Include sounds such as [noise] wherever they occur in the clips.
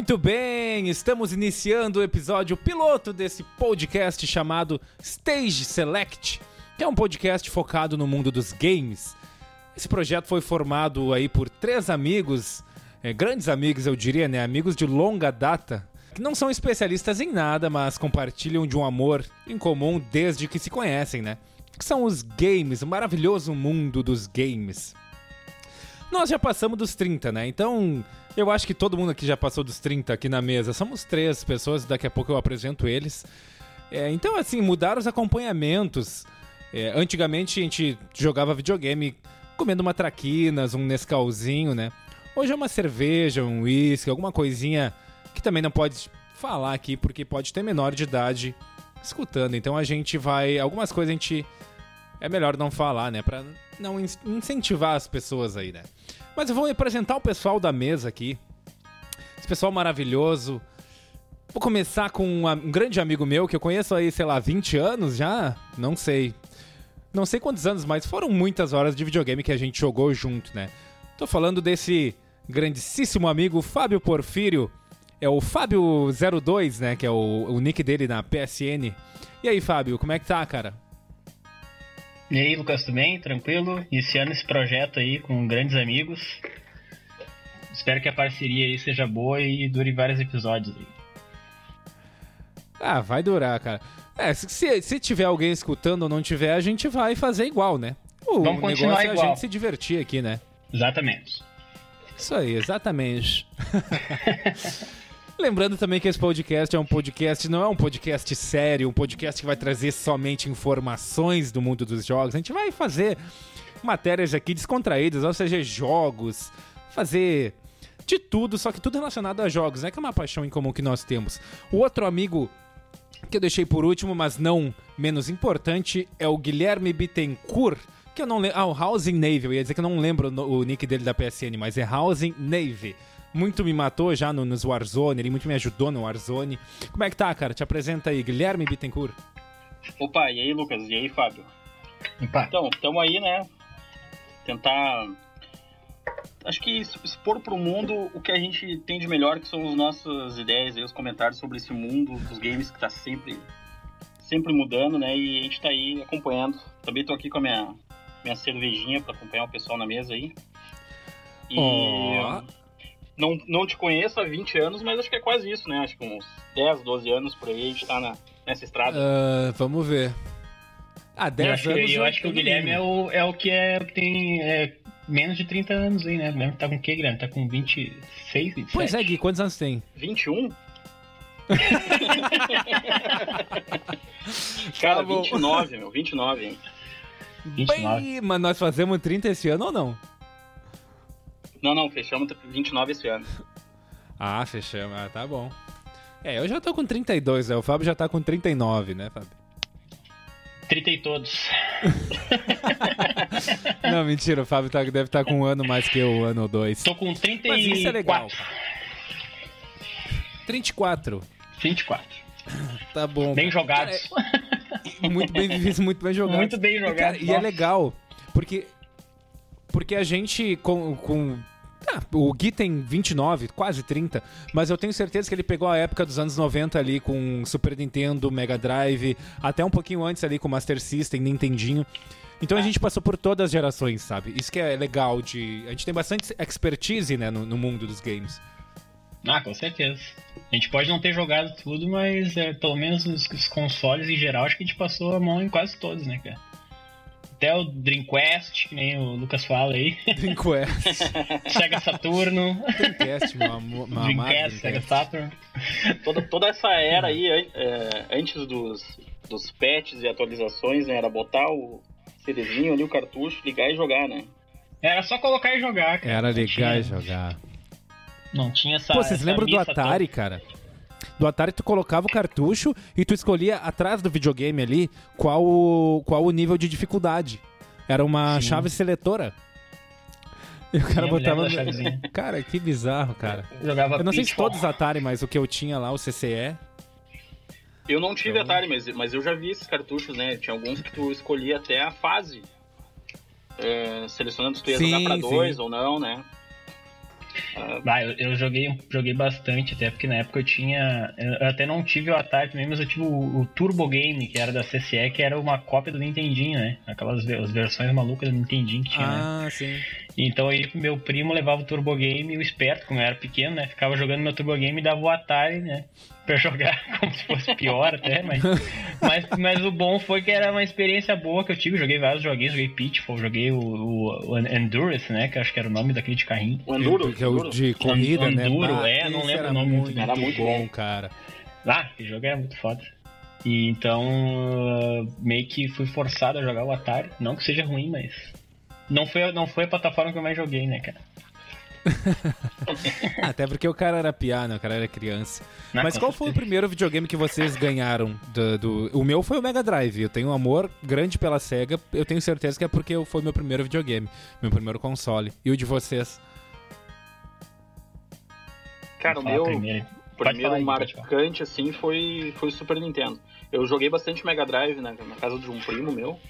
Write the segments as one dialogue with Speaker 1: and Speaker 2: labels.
Speaker 1: Muito bem, estamos iniciando o episódio piloto desse podcast chamado Stage Select, que é um podcast focado no mundo dos games. Esse projeto foi formado aí por três amigos, é, grandes amigos eu diria, né? Amigos de longa data, que não são especialistas em nada, mas compartilham de um amor em comum desde que se conhecem, né? Que são os games, o maravilhoso mundo dos games. Nós já passamos dos 30, né? Então, eu acho que todo mundo aqui já passou dos 30 aqui na mesa. Somos três pessoas, daqui a pouco eu apresento eles. É, então, assim, mudaram os acompanhamentos. É, antigamente a gente jogava videogame comendo uma traquinas, um Nescauzinho, né? Hoje é uma cerveja, um uísque, alguma coisinha que também não pode falar aqui porque pode ter menor de idade escutando. Então a gente vai. Algumas coisas a gente. É melhor não falar, né? Pra não incentivar as pessoas aí, né? Mas eu vou apresentar o pessoal da mesa aqui. Esse pessoal maravilhoso. Vou começar com um, um grande amigo meu que eu conheço aí, sei lá, 20 anos já? Não sei. Não sei quantos anos, mas foram muitas horas de videogame que a gente jogou junto, né? Tô falando desse grandíssimo amigo Fábio Porfírio. É o Fábio02, né? Que é o, o nick dele na PSN. E aí, Fábio, como é que tá, cara?
Speaker 2: E aí, Lucas, tudo bem? Tranquilo? Iniciando esse projeto aí com grandes amigos. Espero que a parceria aí seja boa e dure vários episódios aí.
Speaker 1: Ah, vai durar, cara. É, se, se tiver alguém escutando ou não tiver, a gente vai fazer igual, né?
Speaker 2: O Vamos continuar
Speaker 1: é
Speaker 2: igual.
Speaker 1: a gente se divertir aqui, né?
Speaker 2: Exatamente.
Speaker 1: Isso aí, exatamente. [laughs] Lembrando também que esse podcast é um podcast, não é um podcast sério, um podcast que vai trazer somente informações do mundo dos jogos. A gente vai fazer matérias aqui descontraídas, ou seja, jogos, fazer de tudo, só que tudo relacionado a jogos, né? Que é uma paixão em comum que nós temos. O outro amigo que eu deixei por último, mas não menos importante, é o Guilherme Bittencourt, que eu não lembro. Ah, o Housing Navy, eu ia dizer que eu não lembro o nick dele da PSN, mas é Housing Navy muito me matou já no, nos Warzone, ele muito me ajudou no Warzone. Como é que tá, cara? Te apresenta aí, Guilherme Bittencourt.
Speaker 3: Opa, e aí, Lucas? E aí, Fábio? Opa. Então, estamos aí, né? Tentar. Acho que expor pro mundo o que a gente tem de melhor, que são as nossas ideias e os comentários sobre esse mundo dos games que tá sempre, sempre mudando, né? E a gente tá aí acompanhando. Também tô aqui com a minha, minha cervejinha para acompanhar o pessoal na mesa aí.
Speaker 1: E. Oh
Speaker 3: não, não te conheço há 20 anos, mas acho que é quase isso, né? Acho que uns 10, 12 anos por aí a gente tá na, nessa estrada.
Speaker 1: Uh, vamos ver. Ah, 10
Speaker 2: eu
Speaker 1: acho,
Speaker 2: anos. Eu acho que o Guilherme é o, é o que é, tem é, menos de 30 anos aí, né? O Guilherme tá com o quê, Guilherme? Tá com 26, 27?
Speaker 1: Pois é, Gui, quantos anos tem?
Speaker 3: 21? [laughs] Cara, tá 29, meu, 29, hein?
Speaker 1: 29. Bem, mas nós fazemos 30 esse ano ou não?
Speaker 3: Não, não, fechamos 29 esse ano.
Speaker 1: Ah, fechamos. Ah, tá bom. É, eu já tô com 32, né? O Fábio já tá com 39, né, Fábio?
Speaker 2: 30 e todos. [laughs]
Speaker 1: não, mentira, o Fábio tá, deve estar tá com um ano mais que eu, um ano ou dois.
Speaker 2: Tô com 34.
Speaker 1: Mas isso é legal. 34.
Speaker 2: 24.
Speaker 1: Tá bom.
Speaker 2: Bem jogados.
Speaker 1: Cara, muito bem vividos, [laughs] muito bem jogados.
Speaker 2: Muito bem jogados.
Speaker 1: E, cara, e é legal, porque porque a gente com, com ah, o Gui tem 29, quase 30, mas eu tenho certeza que ele pegou a época dos anos 90 ali com Super Nintendo, Mega Drive, até um pouquinho antes ali com Master System, Nintendinho. Então a gente passou por todas as gerações, sabe? Isso que é legal de. A gente tem bastante expertise, né, no, no mundo dos games.
Speaker 2: Ah, com certeza. A gente pode não ter jogado tudo, mas é, pelo menos os, os consoles em geral, acho que a gente passou a mão em quase todos, né, cara? Até o Dreamcast, que nem o Lucas fala aí. [laughs]
Speaker 1: Dreamcast.
Speaker 2: Sega Saturno.
Speaker 1: Dreamcast, meu
Speaker 2: Dreamcast, Sega Saturn.
Speaker 3: Toda, toda essa era aí, é, antes dos, dos patches e atualizações, né, era botar o CDzinho ali, o cartucho, ligar e jogar, né?
Speaker 2: Era só colocar e jogar, cara.
Speaker 1: Era ligar e jogar.
Speaker 2: Não tinha essa.
Speaker 1: Pô, vocês lembram do Atari, toda. cara? Do Atari tu colocava o cartucho e tu escolhia atrás do videogame ali qual o, qual o nível de dificuldade. Era uma Sim. chave seletora. E o cara botava. [laughs] Cara, que bizarro, cara.
Speaker 2: Eu, jogava
Speaker 1: eu não sei se todos Atari, mas o que eu tinha lá, o CCE.
Speaker 3: Eu não tive então... Atari, mas, mas eu já vi esses cartuchos, né? Tinha alguns que tu escolhia até a fase. É, selecionando se tu ia sim, jogar pra dois sim. ou não, né?
Speaker 2: Ah, eu, joguei, joguei bastante, até porque na época eu tinha. Eu até não tive o Atari também, mas eu tive o, o, Turbo Game, que era da CCE, que era uma cópia do Nintendinho, né? Aquelas as versões malucas do Nintendinho que tinha. Né?
Speaker 1: Ah, né? sim.
Speaker 2: Então aí meu primo levava o Turbo Game e o esperto, como eu era pequeno, né? Ficava jogando meu Turbo Game e dava o Atari, né? Pra [laughs] jogar como se fosse pior até, mas, [laughs] mas, mas o bom foi que era uma experiência boa que eu tive. Joguei vários joguinhos, joguei Pitfall, joguei o, o, o Endurance, né? Que acho que era o nome daquele de carrinho.
Speaker 1: O Enduro? Que é o de corrida, o,
Speaker 2: né? Enduro, é, não lembro o nome.
Speaker 1: Muito, era muito bom, cara.
Speaker 2: Ah, que jogo era muito foda. E então meio que fui forçado a jogar o Atari. Não que seja ruim, mas não foi, não foi a plataforma que eu mais joguei, né, cara? [laughs]
Speaker 1: Até porque o cara era piá, né? O cara era criança. Não, Mas qual foi o primeiro videogame que vocês ganharam? Do, do, O meu foi o Mega Drive. Eu tenho um amor grande pela SEGA. Eu tenho certeza que é porque foi meu primeiro videogame. Meu primeiro console. E o de vocês?
Speaker 3: Cara, o meu primeiro, primeiro aí, marcante, assim, foi, foi o Super Nintendo. Eu joguei bastante Mega Drive né, na casa de um primo meu.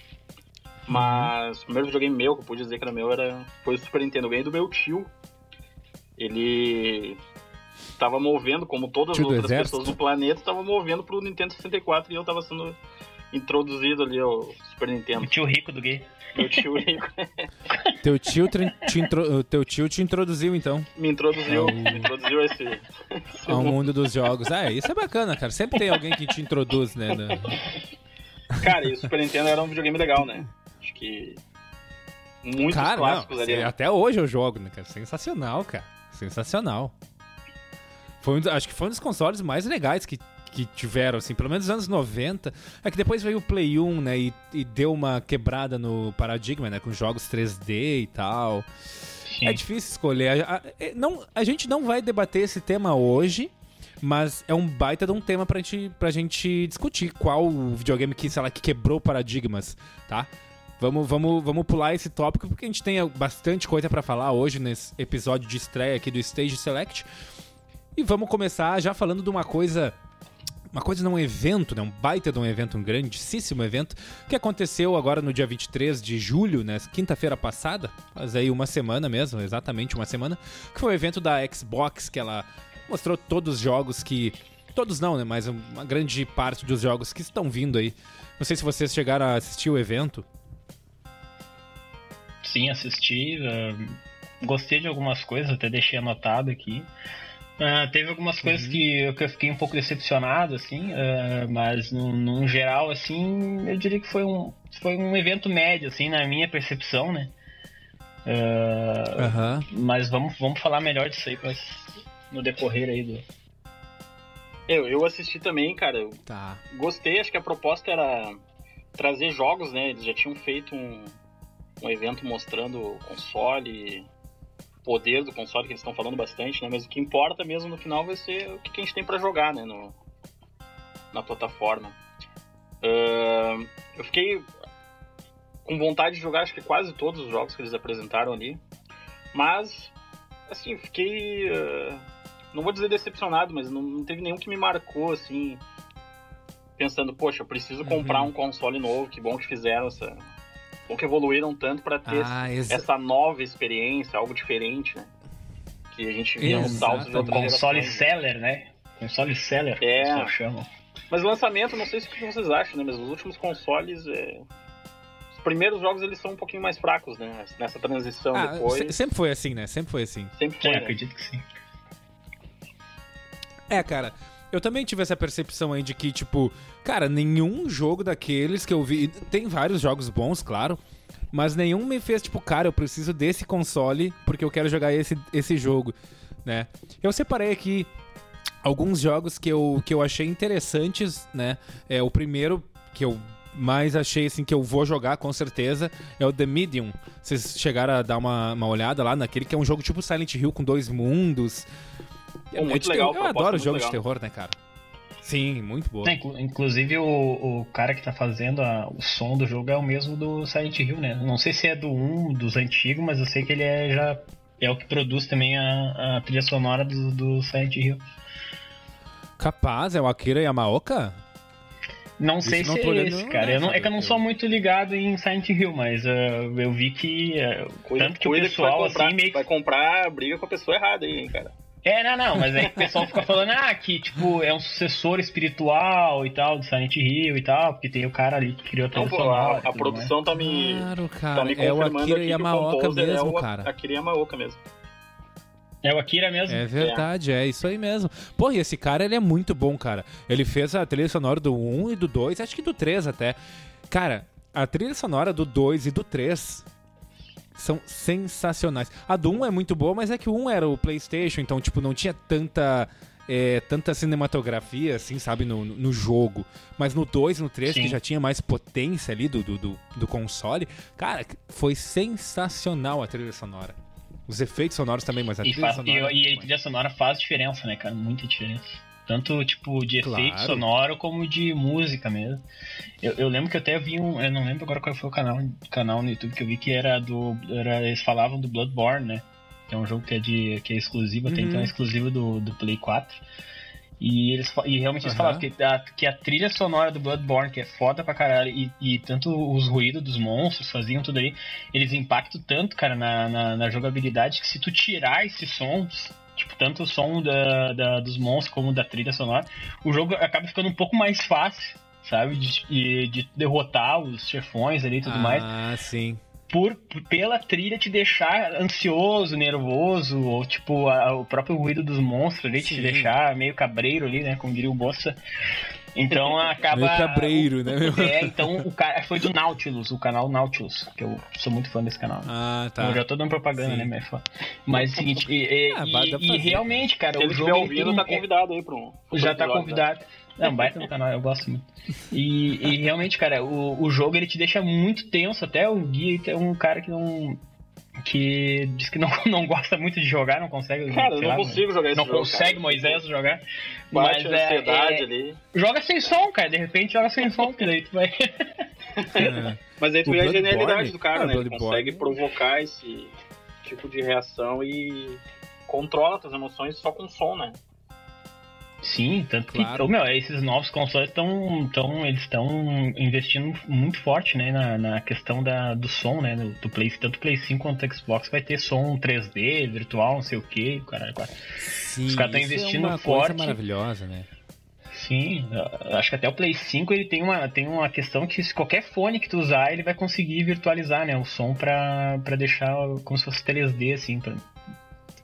Speaker 3: Mas o primeiro videogame meu, que eu pude dizer que era meu, era, foi o Super Nintendo. Eu ganhei do meu tio. Ele estava movendo, como todas as outras pessoas do planeta, estava movendo pro Nintendo 64 e eu estava sendo introduzido ali ao Super Nintendo. O
Speaker 2: tio rico do gay.
Speaker 3: Meu tio rico. [laughs]
Speaker 1: teu, tio te intro... Teu tio te introduziu, então.
Speaker 3: Me introduziu, é me introduziu esse... [laughs] esse
Speaker 1: ao mundo dos jogos. Ah, isso é bacana, cara. Sempre tem alguém que te introduz, né?
Speaker 3: Cara, e o Super Nintendo era um videogame legal, né? Acho que. Muitos cara, clássicos não, ali. Né?
Speaker 1: Até hoje eu jogo, né, cara? Sensacional, cara. Sensacional. Foi um, acho que foi um dos consoles mais legais que, que tiveram, assim, pelo menos nos anos 90. É que depois veio o Play 1, né? E, e deu uma quebrada no paradigma, né? Com jogos 3D e tal. Sim. É difícil escolher. A, a, é, não, a gente não vai debater esse tema hoje, mas é um baita de um tema pra gente, pra gente discutir qual o videogame que, sei lá, que quebrou paradigmas, tá? Vamos, vamos, vamos pular esse tópico porque a gente tem bastante coisa para falar hoje nesse episódio de estreia aqui do Stage Select. E vamos começar já falando de uma coisa uma coisa num evento, né? Um baita de um evento, um grandíssimo evento, que aconteceu agora no dia 23 de julho, né? Quinta-feira passada, faz aí uma semana mesmo, exatamente uma semana, que foi o evento da Xbox, que ela mostrou todos os jogos que. Todos não, né? Mas uma grande parte dos jogos que estão vindo aí. Não sei se vocês chegaram a assistir o evento.
Speaker 2: Sim, assisti. Uh, gostei de algumas coisas, até deixei anotado aqui. Uh, teve algumas coisas uhum. que, eu, que eu fiquei um pouco decepcionado, assim, uh, mas no, no, geral, assim, eu diria que foi um, foi um evento médio, assim, na minha percepção, né? Uh, uhum. Mas vamos, vamos falar melhor disso aí mas no decorrer aí do.
Speaker 3: Eu, eu assisti também, cara. Eu
Speaker 1: tá.
Speaker 3: Gostei, acho que a proposta era trazer jogos, né? Eles já tinham feito um, um evento mostrando o console, o poder do console que eles estão falando bastante, né? Mas o que importa mesmo no final vai ser o que a gente tem para jogar, né? No, na plataforma. Uh, eu fiquei com vontade de jogar acho que quase todos os jogos que eles apresentaram ali, mas assim fiquei uh, não vou dizer decepcionado, mas não, não, teve nenhum que me marcou assim pensando poxa eu preciso comprar uhum. um console novo, que bom que fizeram essa ou que evoluíram tanto para ter ah, essa nova experiência, algo diferente, né? Que a gente via nos saltos de
Speaker 2: Console seller, né? Console seller,
Speaker 3: é. chamam. Mas lançamento, não sei se o que vocês acham, né? Mas os últimos consoles, é... os primeiros jogos eles são um pouquinho mais fracos, né? Nessa transição ah, depois.
Speaker 1: Sempre foi assim, né? Sempre foi assim.
Speaker 3: Sempre foi.
Speaker 2: É, né? acredito que sim.
Speaker 1: É, cara. Eu também tive essa percepção aí de que, tipo, cara, nenhum jogo daqueles que eu vi. Tem vários jogos bons, claro. Mas nenhum me fez, tipo, cara, eu preciso desse console porque eu quero jogar esse, esse jogo, né? Eu separei aqui alguns jogos que eu, que eu achei interessantes, né? É, o primeiro que eu mais achei assim que eu vou jogar com certeza é o The Medium. Vocês chegaram a dar uma, uma olhada lá naquele que é um jogo tipo Silent Hill com dois mundos.
Speaker 3: É, muito legal,
Speaker 1: eu adoro jogos de terror, né, cara? Sim, muito boa.
Speaker 2: É, inclusive o, o cara que tá fazendo a, o som do jogo é o mesmo do Silent Hill, né? Não sei se é do 1, dos antigos, mas eu sei que ele é já é o que produz também a, a trilha sonora do, do Silent Hill.
Speaker 1: Capaz, é o Akira Yamaoka?
Speaker 2: Não sei se é esse, cara. Eu não, é que eu não sou muito ligado em Silent Hill, mas uh, eu vi que. Uh, tanto que o pessoal
Speaker 3: que comprar,
Speaker 2: assim meio
Speaker 3: Vai comprar briga com a pessoa errada aí, hein, cara.
Speaker 2: É, não, não, mas aí o pessoal fica falando, ah, que tipo, é um sucessor espiritual e tal, do Silent Hill e tal, porque tem o cara ali que criou
Speaker 3: a sonora. A, a produção tá me.
Speaker 1: Claro, cara. Tá me é o Akira Yamaoka é mesmo, é o cara.
Speaker 3: Akira Yamaoka mesmo.
Speaker 2: É o Akira mesmo?
Speaker 1: É verdade, é. é isso aí mesmo. Pô, e esse cara, ele é muito bom, cara. Ele fez a trilha sonora do 1 e do 2, acho que do 3 até. Cara, a trilha sonora do 2 e do 3 são sensacionais. A do 1 é muito boa, mas é que o 1 era o PlayStation, então, tipo, não tinha tanta. É, tanta cinematografia, assim, sabe, no, no jogo. Mas no 2 e no 3, Sim. que já tinha mais potência ali do, do, do, console, cara, foi sensacional a trilha sonora. Os efeitos sonoros também, mas a
Speaker 2: e
Speaker 1: trilha sonora.
Speaker 2: E, e, a trilha sonora faz diferença, né, cara? Muita diferença. Tanto, tipo, de claro. efeito sonoro como de música mesmo. Eu, eu, lembro que eu até vi um. Eu não lembro agora qual foi o canal, canal no YouTube que eu vi que era do. Era, eles falavam do Bloodborne, né? Que é um jogo que é, de, que é exclusivo, uhum. até então é exclusivo do, do Play 4. E, eles, e realmente eles uhum. falavam que a, que a trilha sonora do Bloodborne, que é foda pra caralho, e, e tanto os ruídos dos monstros faziam tudo aí, eles impactam tanto, cara, na, na, na jogabilidade, que se tu tirar esses sons, tipo, tanto o som da, da, dos monstros como da trilha sonora, o jogo acaba ficando um pouco mais fácil, sabe? De, de derrotar os chefões ali e tudo
Speaker 1: ah,
Speaker 2: mais.
Speaker 1: Ah, sim
Speaker 2: por, pela trilha te deixar ansioso, nervoso, ou tipo, a, o próprio ruído dos monstros ali Sim. te deixar meio cabreiro ali, né? Como diria o Bossa. Então [laughs] acaba.
Speaker 1: Meio cabreiro, né?
Speaker 2: Meu? É, então o cara foi do Nautilus, o canal Nautilus, que eu sou muito fã desse canal.
Speaker 1: Ah, tá.
Speaker 2: Eu já tô dando propaganda, Sim. né, mas, mas é o seguinte, e, e, ah, e, e realmente, cara,
Speaker 3: Se
Speaker 2: o jogo.
Speaker 3: ouvindo, tem, tá convidado aí pra um.
Speaker 2: Já tá convidado. É um baita no canal, eu gosto muito. E, e realmente, cara, o, o jogo ele te deixa muito tenso. Até o guia tem um cara que não. Que diz que não, [laughs] não gosta muito de jogar, não consegue.
Speaker 3: Cara, eu não lá, consigo jogar esse
Speaker 2: Não
Speaker 3: jogo,
Speaker 2: consegue
Speaker 3: cara.
Speaker 2: Moisés jogar.
Speaker 3: Bate
Speaker 2: mas
Speaker 3: a ansiedade é, é, ali.
Speaker 2: Joga sem som, cara. De repente joga sem som, que daí tu vai.
Speaker 3: É. Mas aí tu vê a genialidade do cara, ah, né? Ele consegue provocar esse tipo de reação e controla as emoções só com som, né?
Speaker 2: Sim, tanto claro. que, meu, esses novos consoles estão, tão, eles estão investindo muito forte, né, na, na questão da, do som, né, do, do Play, tanto o Play 5 quanto o Xbox vai ter som 3D, virtual, não sei o que,
Speaker 1: Sim, Os caras estão investindo é uma forte. Coisa maravilhosa, né?
Speaker 2: Sim, acho que até o Play 5 ele tem uma, tem uma questão que se qualquer fone que tu usar, ele vai conseguir virtualizar, né, o som pra, pra deixar como se fosse 3D, assim, pra,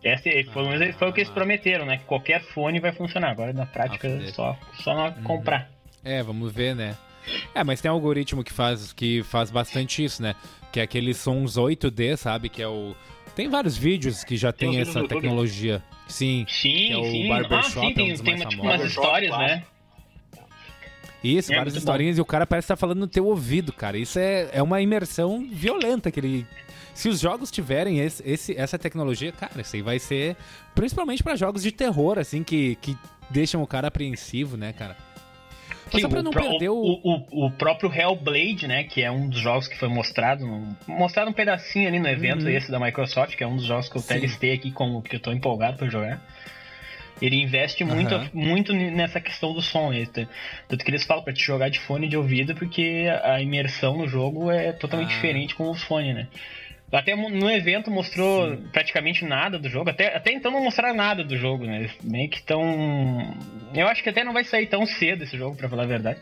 Speaker 2: essa, foi, ah, foi o que eles prometeram, né? Que qualquer fone vai funcionar. Agora na prática é só, só não uhum. comprar.
Speaker 1: É, vamos ver, né? É, mas tem um algoritmo que faz, que faz bastante isso, né? Que é aqueles sons 8D, sabe? Que é o. Tem vários vídeos que já tem, tem essa tecnologia. Sim.
Speaker 2: Sim,
Speaker 1: é o
Speaker 2: sim.
Speaker 1: Barbershop,
Speaker 2: ah, sim, tem, é um tem uma, tipo, umas histórias, né?
Speaker 1: Isso, é várias historinhas bom. e o cara parece estar falando no teu ouvido, cara. Isso é, é uma imersão violenta que ele, se os jogos tiverem esse, esse, essa tecnologia, cara, isso aí vai ser. Principalmente para jogos de terror, assim, que, que deixam o cara apreensivo, né, cara?
Speaker 2: Sim, só pra não o, perder o... O, o... próprio Hellblade, né? Que é um dos jogos que foi mostrado. No, mostrado um pedacinho ali no evento uhum. esse da Microsoft, que é um dos jogos que eu até listei aqui como que eu tô empolgado pra jogar. Ele investe muito, uhum. muito nessa questão do som. Tanto que eles falam pra te jogar de fone de ouvido, porque a imersão no jogo é totalmente ah. diferente com os fones, né? Até no evento mostrou Sim. praticamente nada do jogo. Até, até então não mostraram nada do jogo, né? Meio que tão. Eu acho que até não vai sair tão cedo esse jogo, pra falar a verdade.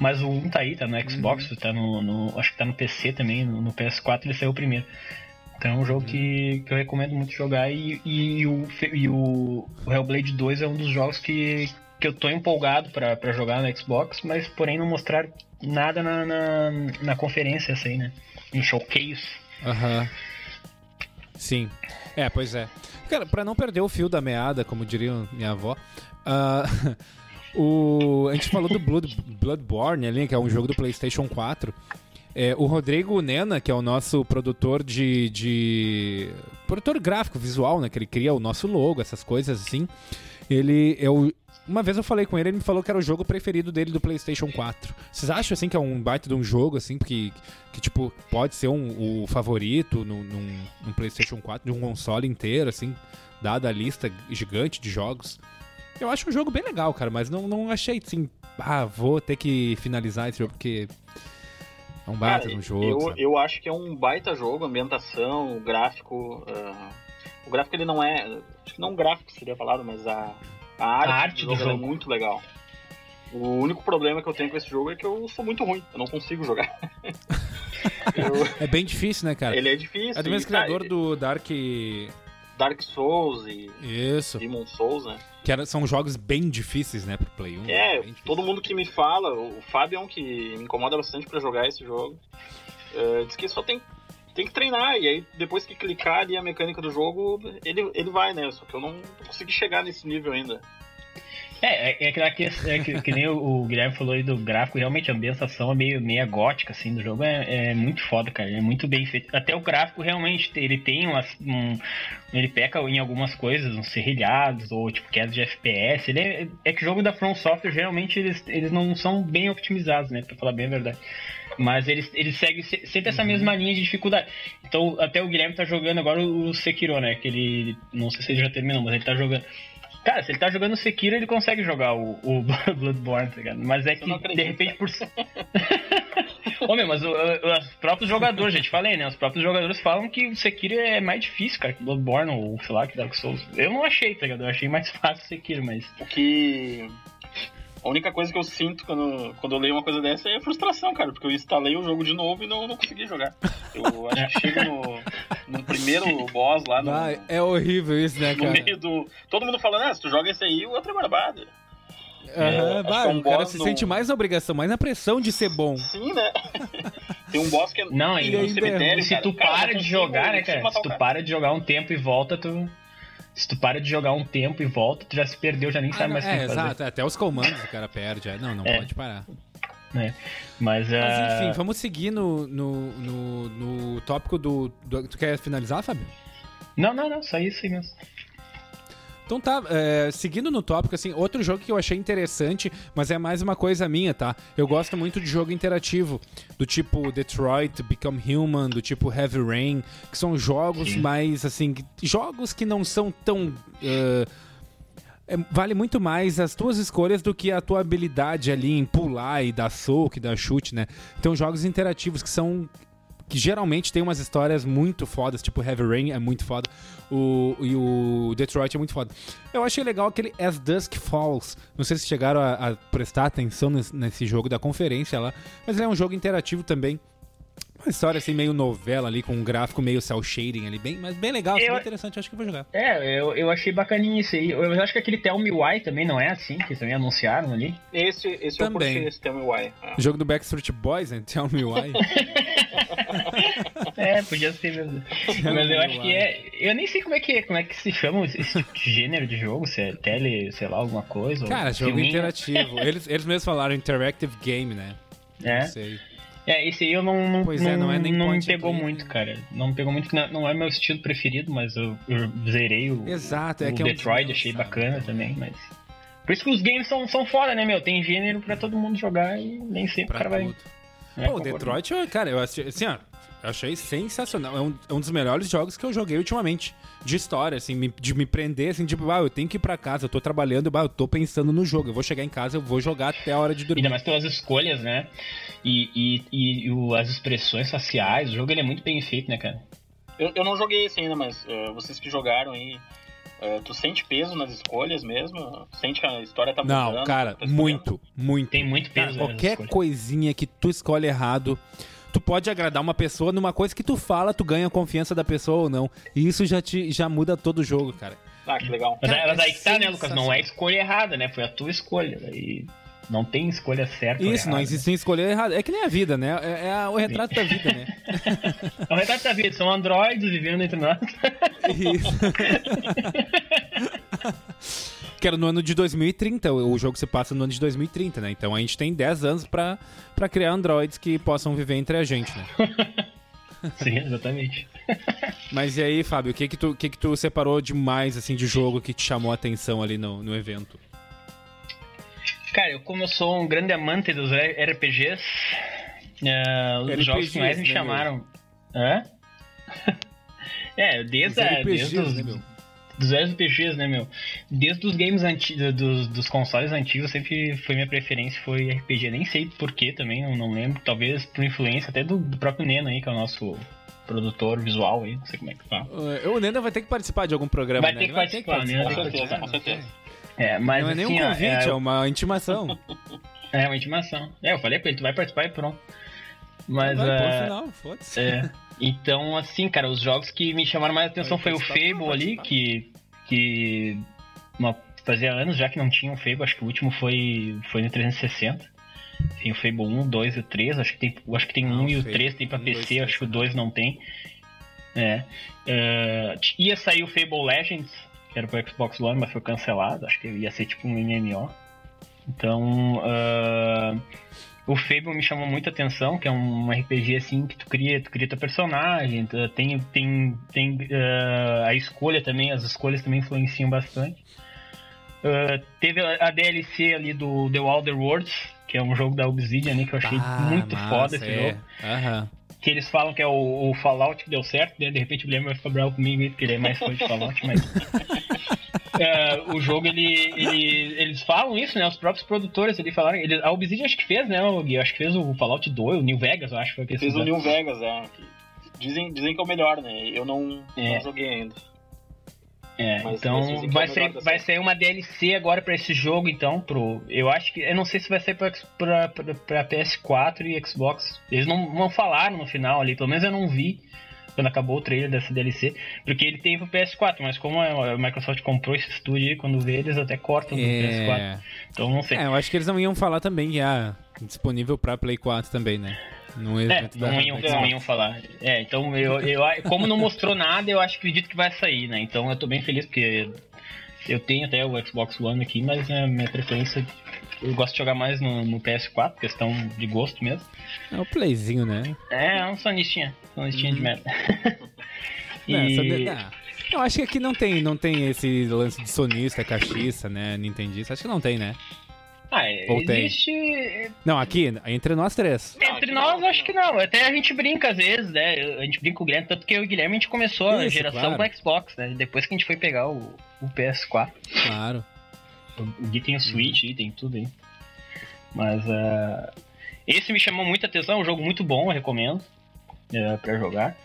Speaker 2: Mas o 1 tá aí, tá no Xbox, uhum. tá no, no, Acho que tá no PC também, no, no, PS4 ele saiu primeiro. Então é um jogo uhum. que, que eu recomendo muito jogar e, e, o, e o, o Hellblade 2 é um dos jogos que, que eu tô empolgado para jogar no Xbox, mas porém não mostraram nada na, na, na conferência aí, né? No showcase.
Speaker 1: Aham. Uhum. Sim. É, pois é. Cara, pra não perder o fio da meada, como diria minha avó, uh, [laughs] o, a gente falou do Blood, Bloodborne ali, que é um jogo do PlayStation 4. É, o Rodrigo Nena, que é o nosso produtor de, de. produtor gráfico, visual, né? Que ele cria o nosso logo, essas coisas assim. Ele é o, uma vez eu falei com ele, ele me falou que era o jogo preferido dele do PlayStation 4. Vocês acham assim que é um baita de um jogo assim, que, que tipo pode ser um, o favorito no, num, num PlayStation 4 de um console inteiro assim, dada a lista gigante de jogos? Eu acho um jogo bem legal, cara, mas não, não achei assim, ah, vou ter que finalizar esse jogo porque é um baita cara, um jogo.
Speaker 3: Eu, eu acho que é um baita jogo, ambientação, gráfico. Uh, o gráfico ele não é. Acho que não gráfico seria falado, mas a, a arte, a arte do, jogo, do é jogo é muito legal. O único problema que eu tenho com esse jogo é que eu sou muito ruim, eu não consigo jogar. [laughs]
Speaker 1: eu... É bem difícil, né, cara?
Speaker 3: Ele é difícil.
Speaker 1: É do mesmo criador tá... do Dark.
Speaker 3: Dark Souls e
Speaker 1: Isso.
Speaker 3: Demon Souls, né?
Speaker 1: Que era, são jogos bem difíceis, né, pro Play 1.
Speaker 3: É, todo mundo que me fala, o Fábio é um que me incomoda bastante para jogar esse jogo, uh, diz que só tem, tem que treinar, e aí depois que clicar ali a mecânica do jogo, ele, ele vai, né? Só que eu não consegui chegar nesse nível ainda.
Speaker 2: É, é, é, que, é que, que, nem o, o, Guilherme falou aí do gráfico, realmente a ambientação é meio, meio gótica, assim, do jogo é, é muito foda, cara, é muito bem feito. Até o gráfico, realmente, ele tem umas, um... Ele peca em algumas coisas, uns serrilhados, ou tipo, queda de FPS. Ele é, é que o jogo da From Software, geralmente, eles, eles não são bem optimizados, né, pra falar bem a verdade. Mas eles, eles seguem sempre essa uhum. mesma linha de dificuldade. Então, até o Guilherme tá jogando agora o Sekiro, né, que ele, não sei se ele já terminou, mas ele tá jogando... Cara, se ele tá jogando Sekiro, ele consegue jogar o, o [laughs] Bloodborne, tá ligado? Mas é que, de repente, por. Homem, [laughs] mas o, o, os próprios jogadores, gente, falei, né? Os próprios jogadores falam que o Sekiro é mais difícil, cara, que Bloodborne ou sei lá, que Dark Souls. Eu não achei, tá ligado? Eu achei mais [laughs] fácil o Sekiro, mas.
Speaker 3: O que a única coisa que eu sinto quando, quando eu leio uma coisa dessa é frustração, cara, porque eu instalei o jogo de novo e não, não consegui jogar. Eu acho que chego no, no primeiro [laughs] boss lá no.
Speaker 1: Ah, é horrível isso, né, cara?
Speaker 3: No meio do. Todo mundo falando, ah, se tu joga esse aí, o outro é barbado.
Speaker 1: Aham, é, é um o cara se no... sente mais na obrigação, mais na pressão de ser bom.
Speaker 3: Sim, né? [laughs] Tem um boss que é
Speaker 2: não, e no cemitério. Se tu cara, para de jogar, né, cara? Se tu para de jogar um tempo e volta, tu se tu para de jogar um tempo e volta, tu já se perdeu, já nem ah, sabe não, mais o
Speaker 1: é,
Speaker 3: que
Speaker 1: exato, fazer. até os comandos o cara perde. É. Não, não é. pode parar.
Speaker 2: É. Mas, uh... Mas,
Speaker 1: enfim, vamos seguir no, no, no, no tópico do, do, Tu quer finalizar, Fábio?
Speaker 2: Não, não, não, só isso aí mesmo.
Speaker 1: Então tá, é, seguindo no tópico, assim, outro jogo que eu achei interessante, mas é mais uma coisa minha, tá? Eu gosto muito de jogo interativo, do tipo Detroit, Become Human, do tipo Heavy Rain, que são jogos mais, assim, jogos que não são tão. Uh, vale muito mais as tuas escolhas do que a tua habilidade ali em pular e dar soco e dar chute, né? Então, jogos interativos que são que geralmente tem umas histórias muito fodas, tipo Heavy Rain é muito foda, o, e o Detroit é muito foda. Eu achei legal aquele As Dusk Falls, não sei se chegaram a, a prestar atenção nesse, nesse jogo da conferência lá, mas ele é um jogo interativo também, uma história assim, meio novela ali, com um gráfico meio cel shading ali, bem, mas bem legal, eu, bem interessante, acho que vou jogar.
Speaker 2: É, eu, eu achei bacaninho isso aí. Eu acho que aquele Tell Me Why também não é assim, que também anunciaram ali.
Speaker 3: Esse, esse também. eu curti, esse Tell Me Why.
Speaker 1: É. O jogo do Backstreet Boys, né? Tell Me Why. [laughs]
Speaker 2: é, podia ser mesmo. Mas eu acho que é. Eu nem sei como é que, como é que se chama esse tipo de gênero de jogo, se é tele, sei lá, alguma coisa.
Speaker 1: Cara, jogo filminho. interativo. eles, eles mesmos falaram interactive game, né?
Speaker 2: É. Não sei. É, esse aí eu não, não, pois não, é, não, é nem não me pegou muito, cara. Não me pegou muito, não, não é meu estilo preferido, mas eu, eu zerei o,
Speaker 1: Exato,
Speaker 2: é
Speaker 1: o
Speaker 2: que Detroit, é um achei bacana também, mas... Por isso que os games são, são foda, né, meu? Tem gênero pra todo mundo jogar e nem sempre pra o cara tudo.
Speaker 1: vai... É, Pô, Detroit, cara, eu achei, assim, ó, achei sensacional. É um, é um dos melhores jogos que eu joguei ultimamente. De história, assim, de me prender, assim, tipo, ah, eu tenho que ir pra casa, eu tô trabalhando, ah, eu tô pensando no jogo. Eu vou chegar em casa, eu vou jogar até a hora de dormir.
Speaker 2: Ainda mais pelas escolhas, né? E, e, e, e o, as expressões faciais, o jogo ele é muito bem feito, né, cara?
Speaker 3: Eu, eu não joguei esse ainda, mas uh, vocês que jogaram aí, uh, tu sente peso nas escolhas mesmo? Sente que a história tá
Speaker 1: mudando? Não, cara, tá muito, muito.
Speaker 2: Tem muito peso.
Speaker 1: Cara, qualquer coisinha que tu escolhe errado tu pode agradar uma pessoa numa coisa que tu fala, tu ganha a confiança da pessoa ou não. E isso já, te, já muda todo o jogo, cara.
Speaker 3: Ah, que legal.
Speaker 2: Mas, mas aí que tá, né, Lucas? Não é escolha errada, né? Foi a tua escolha. E não tem escolha certa.
Speaker 1: Isso, não existe escolha errada. É que nem a vida, né? É, é o retrato da vida, né? [laughs]
Speaker 2: é o retrato da vida. São androides vivendo entre nós. Isso. [laughs]
Speaker 1: que era no ano de 2030. O jogo se passa no ano de 2030, né? Então a gente tem 10 anos para criar androides que possam viver entre a gente, né? [laughs]
Speaker 2: Sim, exatamente. [laughs]
Speaker 1: Mas e aí, Fábio, o que que tu, que que tu separou demais, assim, de jogo que te chamou a atenção ali no, no evento?
Speaker 2: Cara, eu como eu sou um grande amante dos RPGs, uh, os RPGs, jogos que mais me né, chamaram... Meu? Hã? [laughs] é, desde, a, desde os... Né, dos velhos RPGs, né, meu? Desde os games antigos, dos, dos consoles antigos, sempre foi minha preferência, foi RPG. Nem sei porquê também, não, não lembro. Talvez por influência até do, do próprio Neno aí, que é o nosso produtor visual aí, não sei como é que tá.
Speaker 1: O Neno vai ter que participar de algum programa,
Speaker 2: vai
Speaker 1: né?
Speaker 2: Ter que vai participar, ter que participar,
Speaker 3: com certeza, com certeza.
Speaker 2: É, mas
Speaker 1: não é
Speaker 2: assim,
Speaker 1: nem um convite,
Speaker 2: é,
Speaker 1: é uma intimação. [laughs]
Speaker 2: é uma intimação. É, eu falei pra ele, tu vai participar e pronto. Mas.
Speaker 1: Vai,
Speaker 2: uh,
Speaker 1: final, foda-se.
Speaker 2: É. [laughs] Então, assim, cara, os jogos que me chamaram mais atenção foi o Fable ali, que. que uma, fazia anos já que não tinha um Fable, acho que o último foi, foi no 360. Tem o Fable 1, 2 e o 3, acho que tem, acho que tem o 1 e o 3 tem pra 1, PC, 2, 3, acho que o 2 não tem. É. Uh, ia sair o Fable Legends, que era pro Xbox One, mas foi cancelado, acho que ia ser tipo um MMO. Então, uh, o Fable me chamou muita atenção, que é um RPG assim que tu cria, tu cria teu personagem, tu, tem, tem, tem uh, a escolha também, as escolhas também influenciam bastante. Uh, teve a DLC ali do The Wilder Worlds, que é um jogo da Obsidian ali, que eu achei
Speaker 1: ah,
Speaker 2: muito
Speaker 1: massa,
Speaker 2: foda esse
Speaker 1: é.
Speaker 2: jogo.
Speaker 1: Uhum.
Speaker 2: Que eles falam que é o, o, Fallout que deu certo, né? De repente o Guilherme vai ficar bravo comigo, porque ele é mais fã de Fallout, mas. [laughs] uh, o jogo, ele, ele, eles falam isso, né? Os próprios produtores ali falaram. A Obsidian acho que fez, né, Gui? Acho que fez o Fallout 2, o New Vegas, eu acho que foi que
Speaker 3: Fez o New Vegas, é. Dizem, dizem que é o melhor, né? Eu não,
Speaker 2: é.
Speaker 3: não joguei ainda.
Speaker 2: É, mas, então vai, ser, vai sair uma DLC agora para esse jogo, então, pro. Eu acho que. Eu não sei se vai sair pra, pra, pra, pra PS4 e Xbox. Eles não, não falaram no final ali, pelo menos eu não vi quando acabou o trailer dessa DLC, porque ele teve o PS4, mas como a Microsoft comprou esse estúdio aí, quando vê, eles até cortam do
Speaker 1: É.
Speaker 2: PS4. Então não sei.
Speaker 1: É, eu acho que eles não iam falar também que ah, disponível pra Play 4 também, né? No
Speaker 2: É, não iam, não iam falar. É, então eu, eu, como não mostrou nada, eu acho acredito que vai sair, né? Então eu tô bem feliz porque eu tenho até o Xbox One aqui, mas a minha preferência eu gosto de jogar mais no, no PS4, questão de gosto mesmo.
Speaker 1: É o Playzinho, né?
Speaker 2: É, é um sonistinha, sonistinha de merda. [laughs]
Speaker 1: Não,
Speaker 2: E-
Speaker 1: de- ah, Eu acho que aqui não tem, não tem esse lance de sonista, caixista, né? Nintendista. Acho que não tem, né?
Speaker 2: Ah,
Speaker 1: Ou tem?
Speaker 2: existe.
Speaker 1: Não, aqui, entre nós três.
Speaker 2: Entre nós, acho que não. Até a gente brinca às vezes, né? A gente brinca com o Guilherme, tanto que eu e o Guilherme a gente começou a
Speaker 1: Isso,
Speaker 2: geração
Speaker 1: claro.
Speaker 2: com o Xbox, né? Depois que a gente foi pegar o, o PS4.
Speaker 1: Claro.
Speaker 2: O Gui tem o Switch aí, tem tudo aí. Mas ah, esse me chamou muita atenção, é um jogo muito bom, eu recomendo é, pra jogar.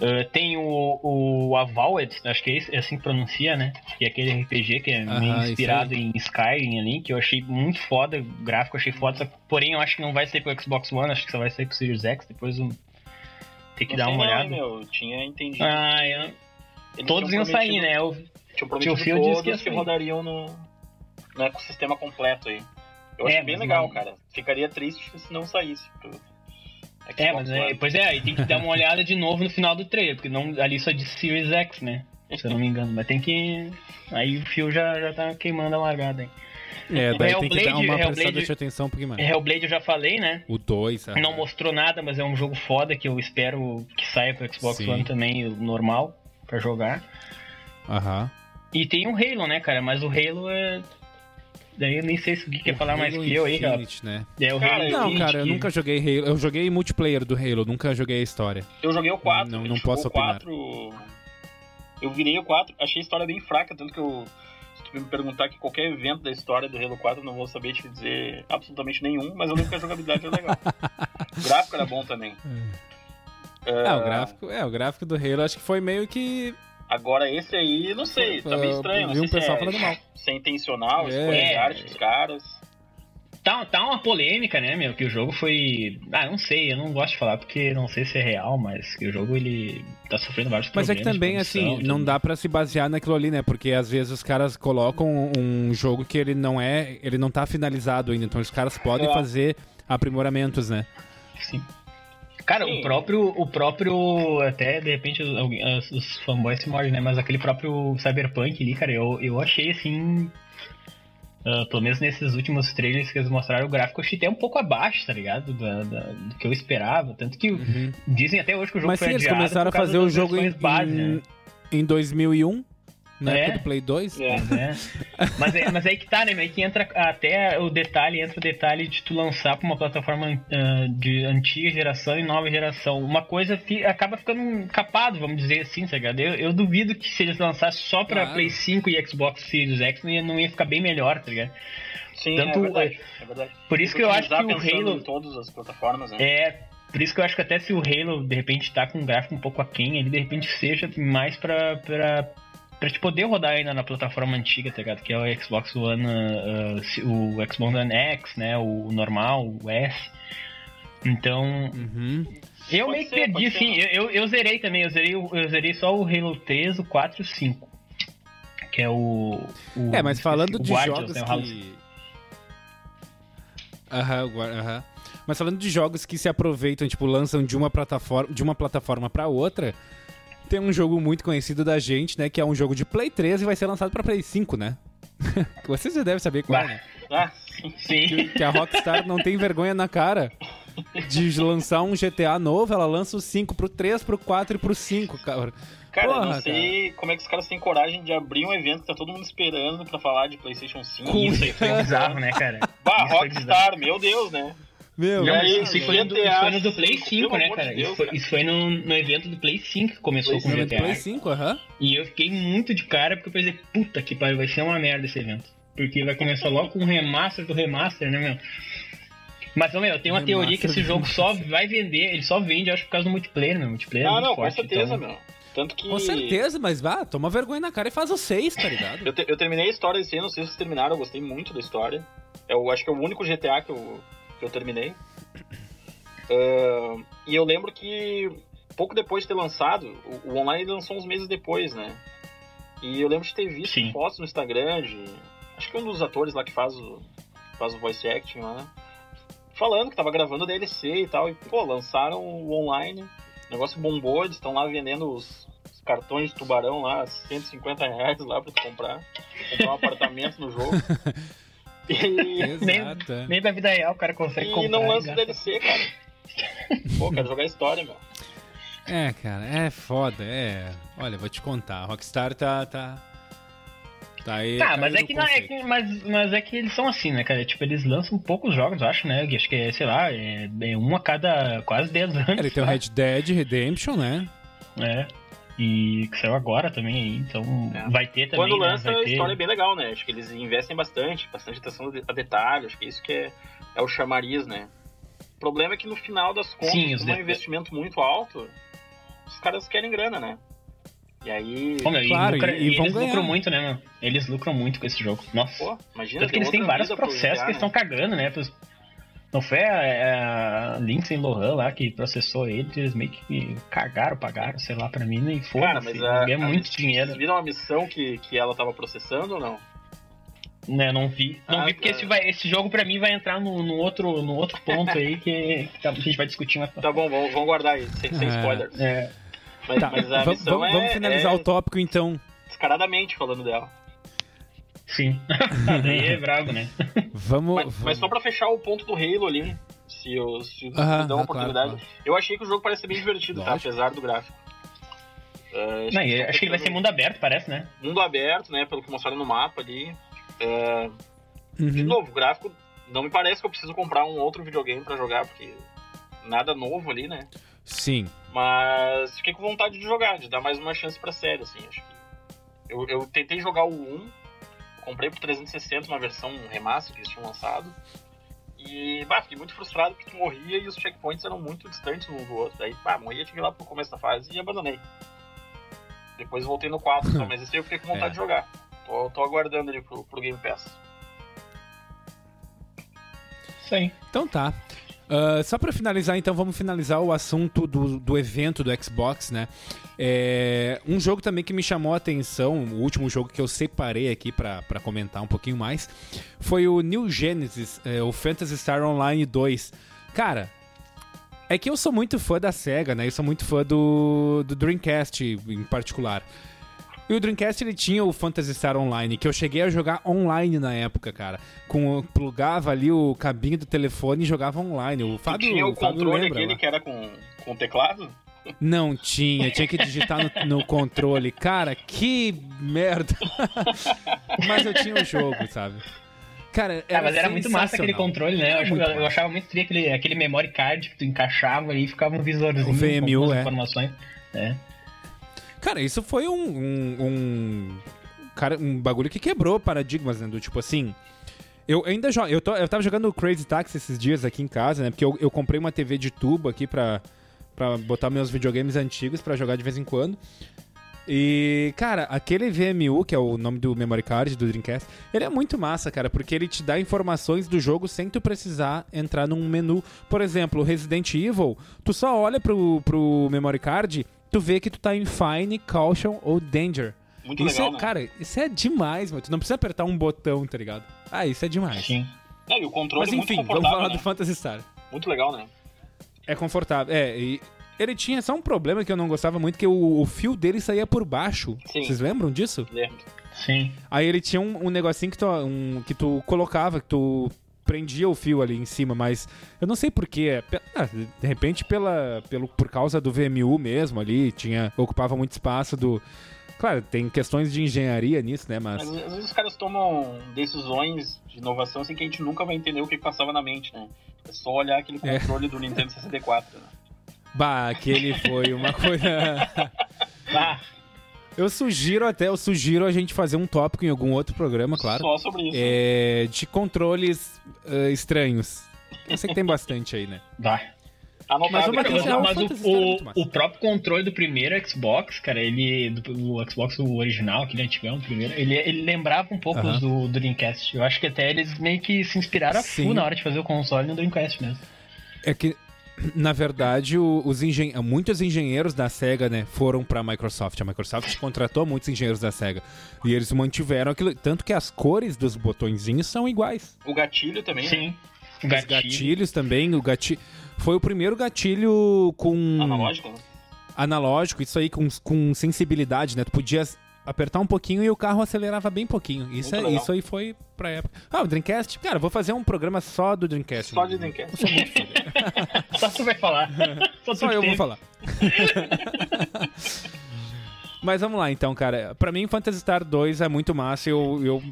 Speaker 2: Ah, tem o, o Avowed, acho que é, assim que pronuncia, né? Que é aquele RPG que é meio inspirado em Skyrim ali, que eu achei muito foda, o gráfico achei foda, só que, porém eu acho que não vai ser pro Xbox One, acho que só vai ser pro Series X, depois eu ter que
Speaker 3: Não
Speaker 2: dar uma
Speaker 3: não,
Speaker 2: olhada.
Speaker 3: meu. Eu tinha entendido.
Speaker 2: Ah, eu- todos iam sair, né? Eu,
Speaker 3: Tinham prometido
Speaker 2: Tio Phil disse
Speaker 3: todos
Speaker 2: que ia
Speaker 3: que,
Speaker 2: sair.
Speaker 3: rodariam no, no ecossistema completo aí. Eu
Speaker 2: É,
Speaker 3: achei bem legal,
Speaker 2: não-
Speaker 3: cara. Ficaria triste se não saísse. Pro Xbox
Speaker 2: É, mas é, pois é, aí tem que dar uma olhada de novo no final do trailer, porque não, ali só de Series X, né? Se eu não me engano. Mas tem que. Aí o fio já, já tá queimando a largada aí.
Speaker 1: É, daí tem que dar
Speaker 2: Hellblade-
Speaker 1: uma
Speaker 2: Hellblade-
Speaker 1: prestada de atenção um pouquinho mais.
Speaker 2: Hellblade eu já falei, né?
Speaker 1: O 2,
Speaker 2: Não mostrou nada, mas é um jogo foda que eu espero que saia pro Xbox
Speaker 1: Sim.
Speaker 2: One também, o normal, pra jogar.
Speaker 1: Aham.
Speaker 2: E tem o Halo, né, cara? Mas o Halo é. Daí eu nem sei se o Gui quer falar mais
Speaker 1: Halo
Speaker 2: que eu aí, cara.
Speaker 1: Infinite, né?
Speaker 2: É o
Speaker 3: Cara,
Speaker 2: Halo
Speaker 1: Não,
Speaker 2: Infinite
Speaker 1: cara, eu
Speaker 2: que-
Speaker 1: nunca joguei Halo. Eu joguei multiplayer do Halo, nunca joguei a história.
Speaker 3: Eu joguei o 4.
Speaker 1: Não- não
Speaker 3: jogou
Speaker 1: posso
Speaker 3: o 4. Eu virei o 4, achei a história bem fraca, tanto que eu. Se tu me perguntar aqui qualquer evento da história do Halo 4, eu não vou saber te dizer absolutamente nenhum, mas eu lembro que a jogabilidade era legal. [laughs] o gráfico era bom também.
Speaker 1: É, o gráfico, é, o gráfico do Halo acho que foi meio que.
Speaker 3: Agora esse aí, não sei, tá meio
Speaker 1: Eu
Speaker 3: estranho. Não
Speaker 1: vi
Speaker 3: sei
Speaker 1: um pessoal
Speaker 3: se é,
Speaker 1: falando mal.
Speaker 3: se é intencional,
Speaker 1: É.
Speaker 3: de arte dos caras.
Speaker 2: Tá, tá uma polêmica, né, meu? Que o jogo foi. Ah, não sei, eu não gosto de falar porque não sei se é real, mas que o jogo ele tá sofrendo vários
Speaker 1: Mas é
Speaker 2: problemas.
Speaker 1: que também, assim, não dá pra se basear naquilo ali, né? Porque às vezes os caras colocam um jogo que ele não é. Ele não tá finalizado ainda. Então os caras podem
Speaker 3: É.
Speaker 1: fazer aprimoramentos, né?
Speaker 2: Sim. Cara,
Speaker 3: Sim.
Speaker 2: o próprio. O próprio. Até de repente os, os- os fanboys se mordem, né? Mas aquele próprio Cyberpunk ali, cara, eu, eu achei assim. ah, pelo menos nesses últimos trailers que eles mostraram, o gráfico eu achei até um pouco abaixo, tá ligado? Da- da- do que eu esperava. Tanto que dizem até hoje que o jogo
Speaker 1: Mas
Speaker 2: foi
Speaker 1: sim, eles começaram a fazer o jogo em,
Speaker 2: base, né?
Speaker 1: em, em 2001. Na é. época do Play 2.
Speaker 2: É. [laughs] é. Mas, é, mas aí que tá, né? Aí que entra até o detalhe, entra o detalhe de tu lançar pra uma plataforma uh, de antiga geração e nova geração. Uma coisa acaba ficando capado, vamos dizer assim, tá ligado? Eu, eu duvido que se eles lançassem só pra claro. Play 5 e Xbox Series X não ia, não ia ficar bem melhor, tá ligado?
Speaker 3: Sim, Tanto, é verdade, é verdade.
Speaker 2: Por isso que eu acho que o Halo.
Speaker 3: Em todas as plataformas, né?
Speaker 2: É, por isso que eu acho que até se o Halo de repente tá com um gráfico um pouco aquém, ele de repente seja mais pra, pra, pra te poder rodar ainda na plataforma antiga, tá ligado? Que é o Xbox One, uh, o Xbox One X, né? O normal, o S. Então.
Speaker 1: Uhum.
Speaker 2: Eu pode meio que perdi, sim. Eu, eu, eu, zerei também. Eu zerei, eu zerei só o Halo 3, o 4 e o 5. Que é o. o
Speaker 1: é, mas falando de Guardians, jogos né, que. Aham, uhum, aham. Uhum. Mas falando de jogos que se aproveitam, tipo, lançam de uma plataforma, de uma plataforma para outra, tem um jogo muito conhecido da gente, né, que é um jogo de Play 3 e vai ser lançado para Play 5, né? [laughs] Vocês já devem saber qual é, né?
Speaker 3: Ah, sim.
Speaker 1: Que, que a Rockstar não tem vergonha na cara de lançar um GTA novo, ela lança o 5 pro 3, pro 4 e pro 5, cara.
Speaker 3: Cara, Porra, não sei cara. como é que os caras têm coragem de abrir um evento que tá todo mundo esperando pra falar de PlayStation 5.
Speaker 2: Isso aí foi bizarro, né, cara?
Speaker 3: Bah, Rockstar, meu Deus, né?
Speaker 1: Meu,
Speaker 2: não, aí, isso, foi no, isso foi no do Play 5, né, cara? Deus, isso, foi, isso foi, no, no evento do Play 5 que começou Play com o GTA.
Speaker 1: Play 5, aham. Uh -huh.
Speaker 2: E eu fiquei muito de cara porque eu pensei, puta que pariu, vai ser uma merda esse evento. Porque vai começar logo com um remaster do remaster, né, meu? Mas, meu, eu tenho uma teoria que esse jogo só vai vender, ele só vende, acho, por causa do multiplayer, meu. Multiplayer
Speaker 3: ah,
Speaker 2: é
Speaker 3: não,
Speaker 2: forte,
Speaker 3: com certeza, então... meu. Tanto que...
Speaker 1: Com certeza, mas vá, toma vergonha na cara e faz o 6, tá ligado?
Speaker 3: eu, te, eu terminei a história esse ano, não sei se vocês terminaram, eu gostei muito da história. Eu acho que é o único GTA que eu, que eu terminei. Uh, e eu lembro que pouco depois de ter lançado, o, o, online lançou uns meses depois, né? E eu lembro de ter visto Sim. fotos no Instagram de. Acho que um dos atores lá que faz o, faz o voice acting lá, né? Falando que tava gravando o DLC e tal. E, pô, lançaram o online. O negócio bombou, eles estão lá vendendo os, os, cartões de tubarão lá, 150 reais lá pra tu comprar. Comprar um apartamento no jogo. [laughs] [laughs]
Speaker 2: E... Exato. Nem, nem da vida real o cara consegue
Speaker 3: e
Speaker 2: comprar.
Speaker 3: E não lança o DLC, cara. [laughs] Pô, quero jogar história, meu.
Speaker 1: É, cara, é foda, é. Olha, vou te contar, a Rockstar tá. tá... Tá aí.
Speaker 2: Tá, mas é que, não, é que, mas, mas é que eles são assim, né, cara? Tipo, eles lançam poucos jogos, eu acho, né? Acho que é, sei lá, é, é um a cada quase 10 anos.
Speaker 1: ele tem o Red Dead Redemption, né?
Speaker 2: É. E que saiu agora também aí, então é. vai ter também.
Speaker 3: Quando lança,
Speaker 2: né?
Speaker 3: a história é bem legal, né? Acho que eles investem bastante, bastante atenção a detalhe, acho que isso que é, é o chamariz, né? O problema é que no final das contas, Sim, como é um investimento muito alto, os caras querem grana, né? E aí.
Speaker 2: Pô, meu, claro, e, lucra, e, e eles ganhar. lucram muito, né, meu? Eles lucram muito com esse jogo. Nossa. Pô, imagina. Tanto que eles têm vários processos que eles estão cagando, né? Não foi a, a Lindsay Lohan lá que processou ele, eles meio que cagaram, pagaram, sei lá, pra mim, e foda-se. Ganha muito dinheiro. Vocês
Speaker 3: viram a missão que, que ela tava processando ou não?
Speaker 2: Né, não vi. Não ah, vi porque tá. esse, vai, esse jogo pra mim vai entrar no, no, outro, no outro ponto aí que, que, a gente vai discutir mais
Speaker 3: Tá bom, vamos, vamos guardar aí, sem, sem é. spoilers.
Speaker 2: É.
Speaker 3: Mas, tá, mas a
Speaker 1: vamos,
Speaker 3: vamos,
Speaker 1: é, vamos finalizar é o tópico então.
Speaker 3: Descaradamente falando dela.
Speaker 2: Sim. [laughs] Daí é brabo, né?
Speaker 1: Vamos
Speaker 3: mas,
Speaker 1: vamos.
Speaker 3: mas, só pra fechar o ponto do Halo ali, se, eu, se uh -huh, me dão uma oportunidade. Claro, claro. Eu achei que o jogo parece ser bem divertido, tá? Lógico. tá? Apesar do gráfico.
Speaker 2: Uh, Não, que acho que ele vai ser mundo aberto, parece, né?
Speaker 3: Mundo aberto, né? Pelo que mostraram no mapa ali. Uh, uhum. De novo, o gráfico não me parece que eu preciso comprar um outro videogame para jogar, porque nada novo ali, né?
Speaker 1: Sim.
Speaker 3: Mas fiquei com vontade de jogar, de dar mais uma chance pra série, assim. Acho que. Eu, eu tentei jogar o 1, comprei por 360 uma versão remaster que eles tinham lançado. E, bah, fiquei muito frustrado porque tu morria e os checkpoints eram muito distantes um do outro. Daí, pá, morria, tive lá pro começo da fase e abandonei. Depois voltei no 4, então, mas esse aí eu fiquei com vontade [laughs] é. de jogar. Tô, tô aguardando ali pro, pro Game Pass.
Speaker 2: Sim.
Speaker 1: Então tá. Uh, só para finalizar, então, vamos finalizar o assunto do, do evento do Xbox, né? É, um jogo também que me chamou a atenção, o último jogo que eu separei aqui para comentar um pouquinho mais, foi o New Genesis, é, o Phantasy Star Online 2. Cara, é que eu sou muito fã da SEGA, né? Eu sou muito fã do, do Dreamcast em particular. E o Dreamcast ele tinha o Phantasy Star Online, que eu cheguei a jogar online na época, cara. Com, plugava ali o cabinho do telefone e jogava online. O Fábio,
Speaker 3: tinha o,
Speaker 1: o Fábio
Speaker 3: controle
Speaker 1: lembra,
Speaker 3: aquele
Speaker 1: lá.
Speaker 3: que era com, com teclado?
Speaker 1: Não tinha, tinha que digitar no, no controle. Cara, que merda. [laughs] mas eu tinha o jogo, sabe? Cara, era,
Speaker 2: ah, mas era muito massa aquele controle, né? Eu, eu, eu, achava muito tri aquele, aquele memory card que tu encaixava e ficava um visorzinho
Speaker 1: o VMU,
Speaker 2: com
Speaker 1: é.
Speaker 2: informações. É.
Speaker 1: Cara, isso foi um, um, um, cara, um bagulho que quebrou paradigmas, né? Do tipo assim. Eu ainda jogo. Eu, tô, eu tava jogando Crazy Taxi esses dias aqui em casa, né? Porque eu, eu comprei uma TV de tubo aqui pra, pra botar meus videogames antigos pra jogar de vez em quando. E, cara, aquele VMU, que é o nome do memory card do Dreamcast, ele é muito massa, cara, porque ele te dá informações do jogo sem tu precisar entrar num menu. Por exemplo, Resident Evil, tu só olha pro, pro memory card, tu vê que tu tá em Fine, Caution ou Danger.
Speaker 3: Muito
Speaker 1: isso
Speaker 3: legal,
Speaker 1: é,
Speaker 3: né?
Speaker 1: Cara, isso é demais, mano. Tu não precisa apertar um botão, tá ligado? Ah, isso é demais.
Speaker 2: Sim.
Speaker 3: É, e o controle
Speaker 1: Mas
Speaker 3: é muito
Speaker 1: enfim, vamos falar
Speaker 3: né?
Speaker 1: do Phantasy Star.
Speaker 3: Muito legal, né?
Speaker 1: É confortável. É, e ele tinha só um problema que eu não gostava muito, que o, o fio dele saía por baixo.
Speaker 3: Sim.
Speaker 1: Vocês lembram disso?
Speaker 3: Lembro.
Speaker 2: Sim.
Speaker 1: Aí ele tinha um, um negocinho que tu, um, que tu colocava, que tu prendia o fio ali em cima, mas eu não sei porquê. Ah, de repente pela, pelo, por causa do VMU mesmo ali, tinha, ocupava muito espaço do... Claro, tem questões de engenharia nisso, né, mas...
Speaker 3: Mas às vezes os caras tomam decisões de inovação assim que a gente nunca vai entender o que passava na mente, né? É só olhar aquele
Speaker 1: É.
Speaker 3: controle do Nintendo 64, né?
Speaker 1: Bah, aquele foi uma coisa... [laughs]
Speaker 2: Ah,
Speaker 1: Eu sugiro até, eu sugiro a gente fazer um tópico em algum outro programa, claro.
Speaker 3: Só sobre isso.
Speaker 1: É, de controles eh, estranhos. Eu sei que tem [laughs] bastante aí, né?
Speaker 2: vai.
Speaker 3: Anotado,
Speaker 1: mas uma
Speaker 3: cara.
Speaker 2: mas o,
Speaker 1: é
Speaker 2: o, próprio controle do primeiro Xbox, cara, ele. Do, o Xbox original, aquele antigão, o primeiro, ele, ele lembrava um pouco
Speaker 1: Aham.
Speaker 2: os do, do Dreamcast. Eu acho que até eles meio que se inspiraram a
Speaker 1: Sim.
Speaker 2: full na hora de fazer o console no Dreamcast mesmo.
Speaker 1: É que, na verdade, o- os engen muitos engenheiros da SEGA, né, foram pra Microsoft. A Microsoft contratou muitos engenheiros da SEGA. E eles mantiveram aquilo. Tanto que as cores dos botõezinhos são iguais.
Speaker 3: O gatilho também, né?
Speaker 2: Sim.
Speaker 1: Os
Speaker 2: gatilho.
Speaker 1: gatilhos também, o gatilho. Foi o primeiro gatilho com.
Speaker 3: Analógico, né?
Speaker 1: analógico, isso aí com, com sensibilidade, né? Tu podia apertar um pouquinho e o carro acelerava bem pouquinho. Isso, é, isso aí foi pra época. Ah, o Dreamcast? Cara, vou fazer um programa só do Dreamcast.
Speaker 3: Só de Dreamcast.
Speaker 1: Eu sou muito fã. [laughs]
Speaker 2: Só tu vai falar. [laughs] Só,
Speaker 1: Só eu
Speaker 2: tem.
Speaker 1: vou falar. [laughs] Mas vamos lá, então, cara. Pra mim, Phantasy Star 2 é muito massa. Eu, eu,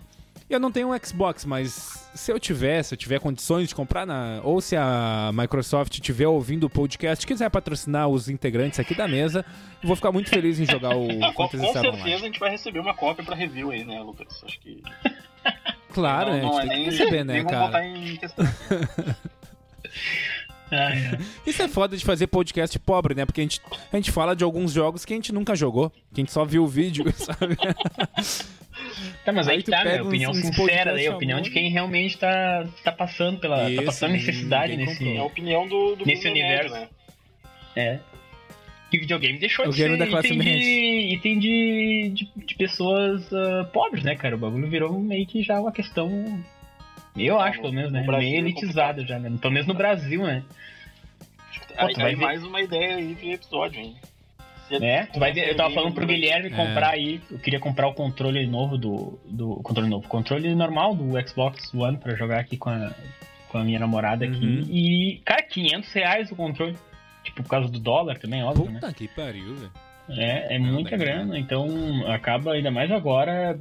Speaker 1: eu não tenho um Xbox, mas se eu tiver, se eu tiver condições de comprar, na, ou se a Microsoft estiver ouvindo o podcast, quiser patrocinar os integrantes aqui da mesa, eu vou ficar muito feliz em jogar o
Speaker 3: Ah, [laughs] com, certeza
Speaker 1: Online.
Speaker 3: a gente vai receber uma cópia pra review aí, né, Lucas? Acho que.
Speaker 1: Claro,
Speaker 3: não,
Speaker 1: né?
Speaker 3: não
Speaker 1: a
Speaker 3: é nem,
Speaker 1: receber, né,
Speaker 3: nem
Speaker 1: cara?
Speaker 3: botar em questão. [laughs]
Speaker 2: Ai, ai.
Speaker 1: Isso é foda de fazer podcast pobre, né? Porque a gente, a gente fala de alguns jogos que a gente nunca jogou, que a gente só viu o vídeo, [laughs] sabe?
Speaker 2: Tá, mas aí,
Speaker 1: Aí
Speaker 2: tá, né?
Speaker 1: pega uns-
Speaker 2: Opinião
Speaker 1: uns
Speaker 2: sincera daí, a opinião de quem realmente tá, tá passando pela. tá
Speaker 1: Isso,
Speaker 2: passando necessidade nesse.
Speaker 3: É a opinião do, do
Speaker 2: Nesse universo.
Speaker 3: né?
Speaker 2: É. Que videogame deixou
Speaker 1: O
Speaker 2: de ser
Speaker 1: da classe
Speaker 2: item, de, item de, de, de pessoas ah, pobres, né, cara? O bagulho virou meio que já uma questão. Eu acho,
Speaker 3: no-
Speaker 2: pelo menos,
Speaker 3: no
Speaker 2: né?
Speaker 3: Brasil
Speaker 2: meio
Speaker 3: é
Speaker 2: elitizada já, né? Pelo menos no Brasil, né? Pô,
Speaker 3: Aí, aí
Speaker 2: ver.
Speaker 3: mais uma ideia aí de episódio, hein? Se
Speaker 2: É, tu vai ver, eu tava falando pro Guilherme
Speaker 1: É.
Speaker 2: comprar aí, eu queria comprar o controle novo do, do controle novo, controle normal do Xbox One pra jogar aqui com a, com a minha namorada aqui.
Speaker 1: Uhum.
Speaker 2: E, cara, 500 reais o controle. Tipo, por causa do dólar também, óbvio, né?
Speaker 1: Puta que pariu, velho.
Speaker 2: É, é
Speaker 1: Não,
Speaker 2: muita
Speaker 1: não.
Speaker 2: grana, então acaba ainda mais agora.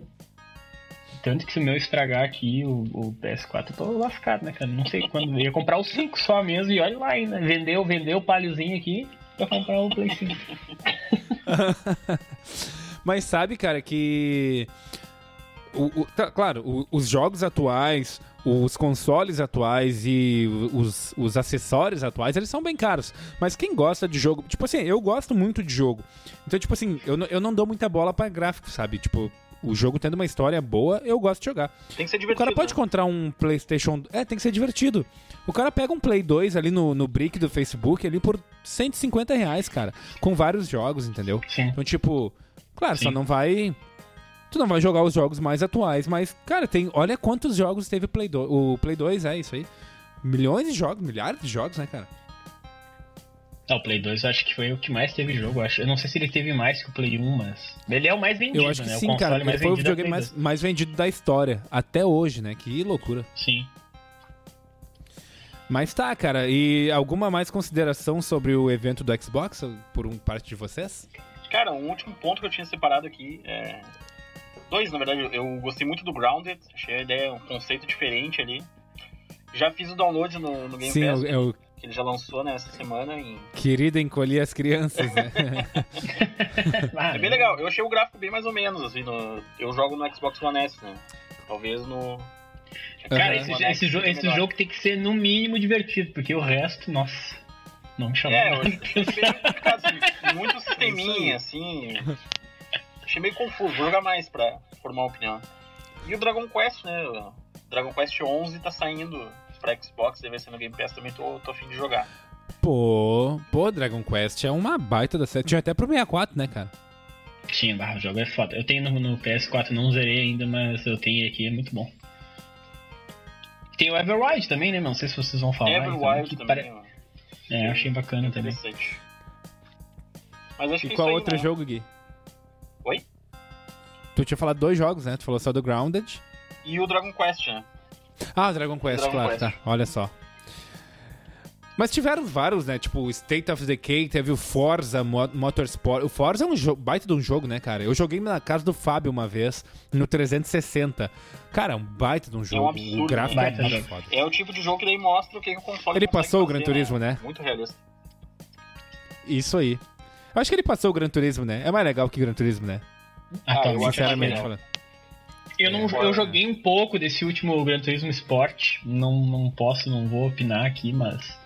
Speaker 2: Tanto que se o meu estragar aqui, o, o PS4, eu tô lascado, né, cara? Não sei quando. Eu ia comprar o 5 só mesmo e olha lá ainda. Vendeu, vendeu o palhozinho aqui pra comprar o Play 5. [laughs]
Speaker 1: Mas sabe, cara, que. O, o- tá, claro, o- os jogos atuais, os consoles atuais e os, os acessórios atuais, eles são bem caros. Mas quem gosta de jogo. Tipo assim, eu gosto muito de jogo. Então, tipo assim, eu, eu não dou muita bola pra gráfico, sabe? Tipo, o jogo tendo uma história boa, eu gosto de jogar.
Speaker 3: Tem que ser
Speaker 1: O
Speaker 3: divertido.
Speaker 1: cara pode
Speaker 3: né?
Speaker 1: encontrar um PlayStation. É, tem que ser divertido. O cara pega um Play 2 ali no, no brick do Facebook ali por 150 reais, cara. Com vários jogos, entendeu?
Speaker 2: Sim.
Speaker 1: Então, tipo, claro, só
Speaker 2: Sim.
Speaker 1: não vai. Tu não vai jogar os jogos mais atuais, mas, cara, tem. Olha quantos jogos teve o Play 2. O Play 2 é isso aí. Milhões de jogos, milhares de jogos, né, cara?
Speaker 2: Ah, o Play 2 eu acho que foi o que mais teve jogo. Eu, acho. eu não sei se ele teve mais que o Play 1, mas. Ele é o mais vendido,
Speaker 1: Eu acho que
Speaker 2: né?
Speaker 1: sim,
Speaker 2: o
Speaker 1: cara.
Speaker 2: mais
Speaker 1: Ele foi o
Speaker 2: vendido é
Speaker 1: videogame
Speaker 2: Play
Speaker 1: mais, mais vendido da história. Até hoje, né? Que loucura.
Speaker 2: 2. Sim.
Speaker 1: Mas tá, cara. E alguma mais consideração sobre o evento do Xbox por um parte de vocês?
Speaker 3: Cara, um último ponto que eu tinha separado aqui é. Dois, na verdade. Eu gostei muito do Grounded. Achei a ideia, um conceito diferente ali. Já fiz o download no, no Game
Speaker 1: Sim,
Speaker 3: Pass.
Speaker 1: é o-
Speaker 3: Que ele já lançou nessa semana. Em...
Speaker 1: Querida encolher as crianças, né? [laughs]
Speaker 3: É bem legal. Eu achei o gráfico bem mais ou menos, assim. No... Eu jogo no Xbox One S, né? Talvez no.
Speaker 2: Cara,
Speaker 1: Aham.
Speaker 2: esse,
Speaker 3: One
Speaker 2: esse, jo- esse jogo tem que ser no mínimo divertido, porque o resto, nossa, não me chamou.
Speaker 3: É, eu achei assim, muito [laughs] sisteminha, assim. Achei meio confuso, vou jogar mais pra formar uma opinião. E o Dragon Quest, né? o Dragon Quest 11 tá saindo pra Xbox, deve ser no Game Pass também, tô, tô afim de jogar.
Speaker 1: Pô, pô, Dragon Quest é uma baita da série. Tinha até pro 64, né, cara?
Speaker 2: Tinha, barra, o jogo é foda. Eu tenho no, no PS4, não zerei ainda, mas eu tenho aqui, é muito bom. Tem o Everwild também, né? Não sei se vocês vão falar.
Speaker 3: Everwild
Speaker 2: que
Speaker 3: também,
Speaker 2: pare- É, achei bacana também.
Speaker 3: interessante. Mas acho
Speaker 1: E
Speaker 3: que
Speaker 1: qual
Speaker 3: aí,
Speaker 1: outro
Speaker 3: né?
Speaker 1: jogo, Gui?
Speaker 3: Oi?
Speaker 1: Tu tinha falado dois jogos, né? Tu falou só do Grounded.
Speaker 3: E o Dragon Quest, né?
Speaker 1: Ah, Dragon Quest,
Speaker 3: Dragon
Speaker 1: claro,
Speaker 3: Quest.
Speaker 1: tá. Olha só. Mas tiveram vários, né? Tipo, State of Decay, teve o Forza Mo- Motorsport. O Forza é um baita de um jogo, né, cara? Eu joguei na casa do Fábio uma vez, no 360. Cara, é um baita de um jogo.
Speaker 3: absurdo,
Speaker 1: o gráfico
Speaker 2: né?
Speaker 1: é muito
Speaker 2: jogo.
Speaker 1: foda.
Speaker 3: É o tipo de jogo que daí mostra o que, que o console
Speaker 1: Ele passou o Gran Turismo, né?
Speaker 3: Muito realista.
Speaker 1: Isso aí. Eu acho que ele passou o Gran Turismo, né? É mais legal que o Gran Turismo, né?
Speaker 3: eu
Speaker 2: Atualmente,
Speaker 3: acho que é
Speaker 1: Sinceramente falando.
Speaker 2: Eu, não, eu joguei um pouco desse último Gran Turismo Sport. Não, não posso, não vou opinar aqui, mas.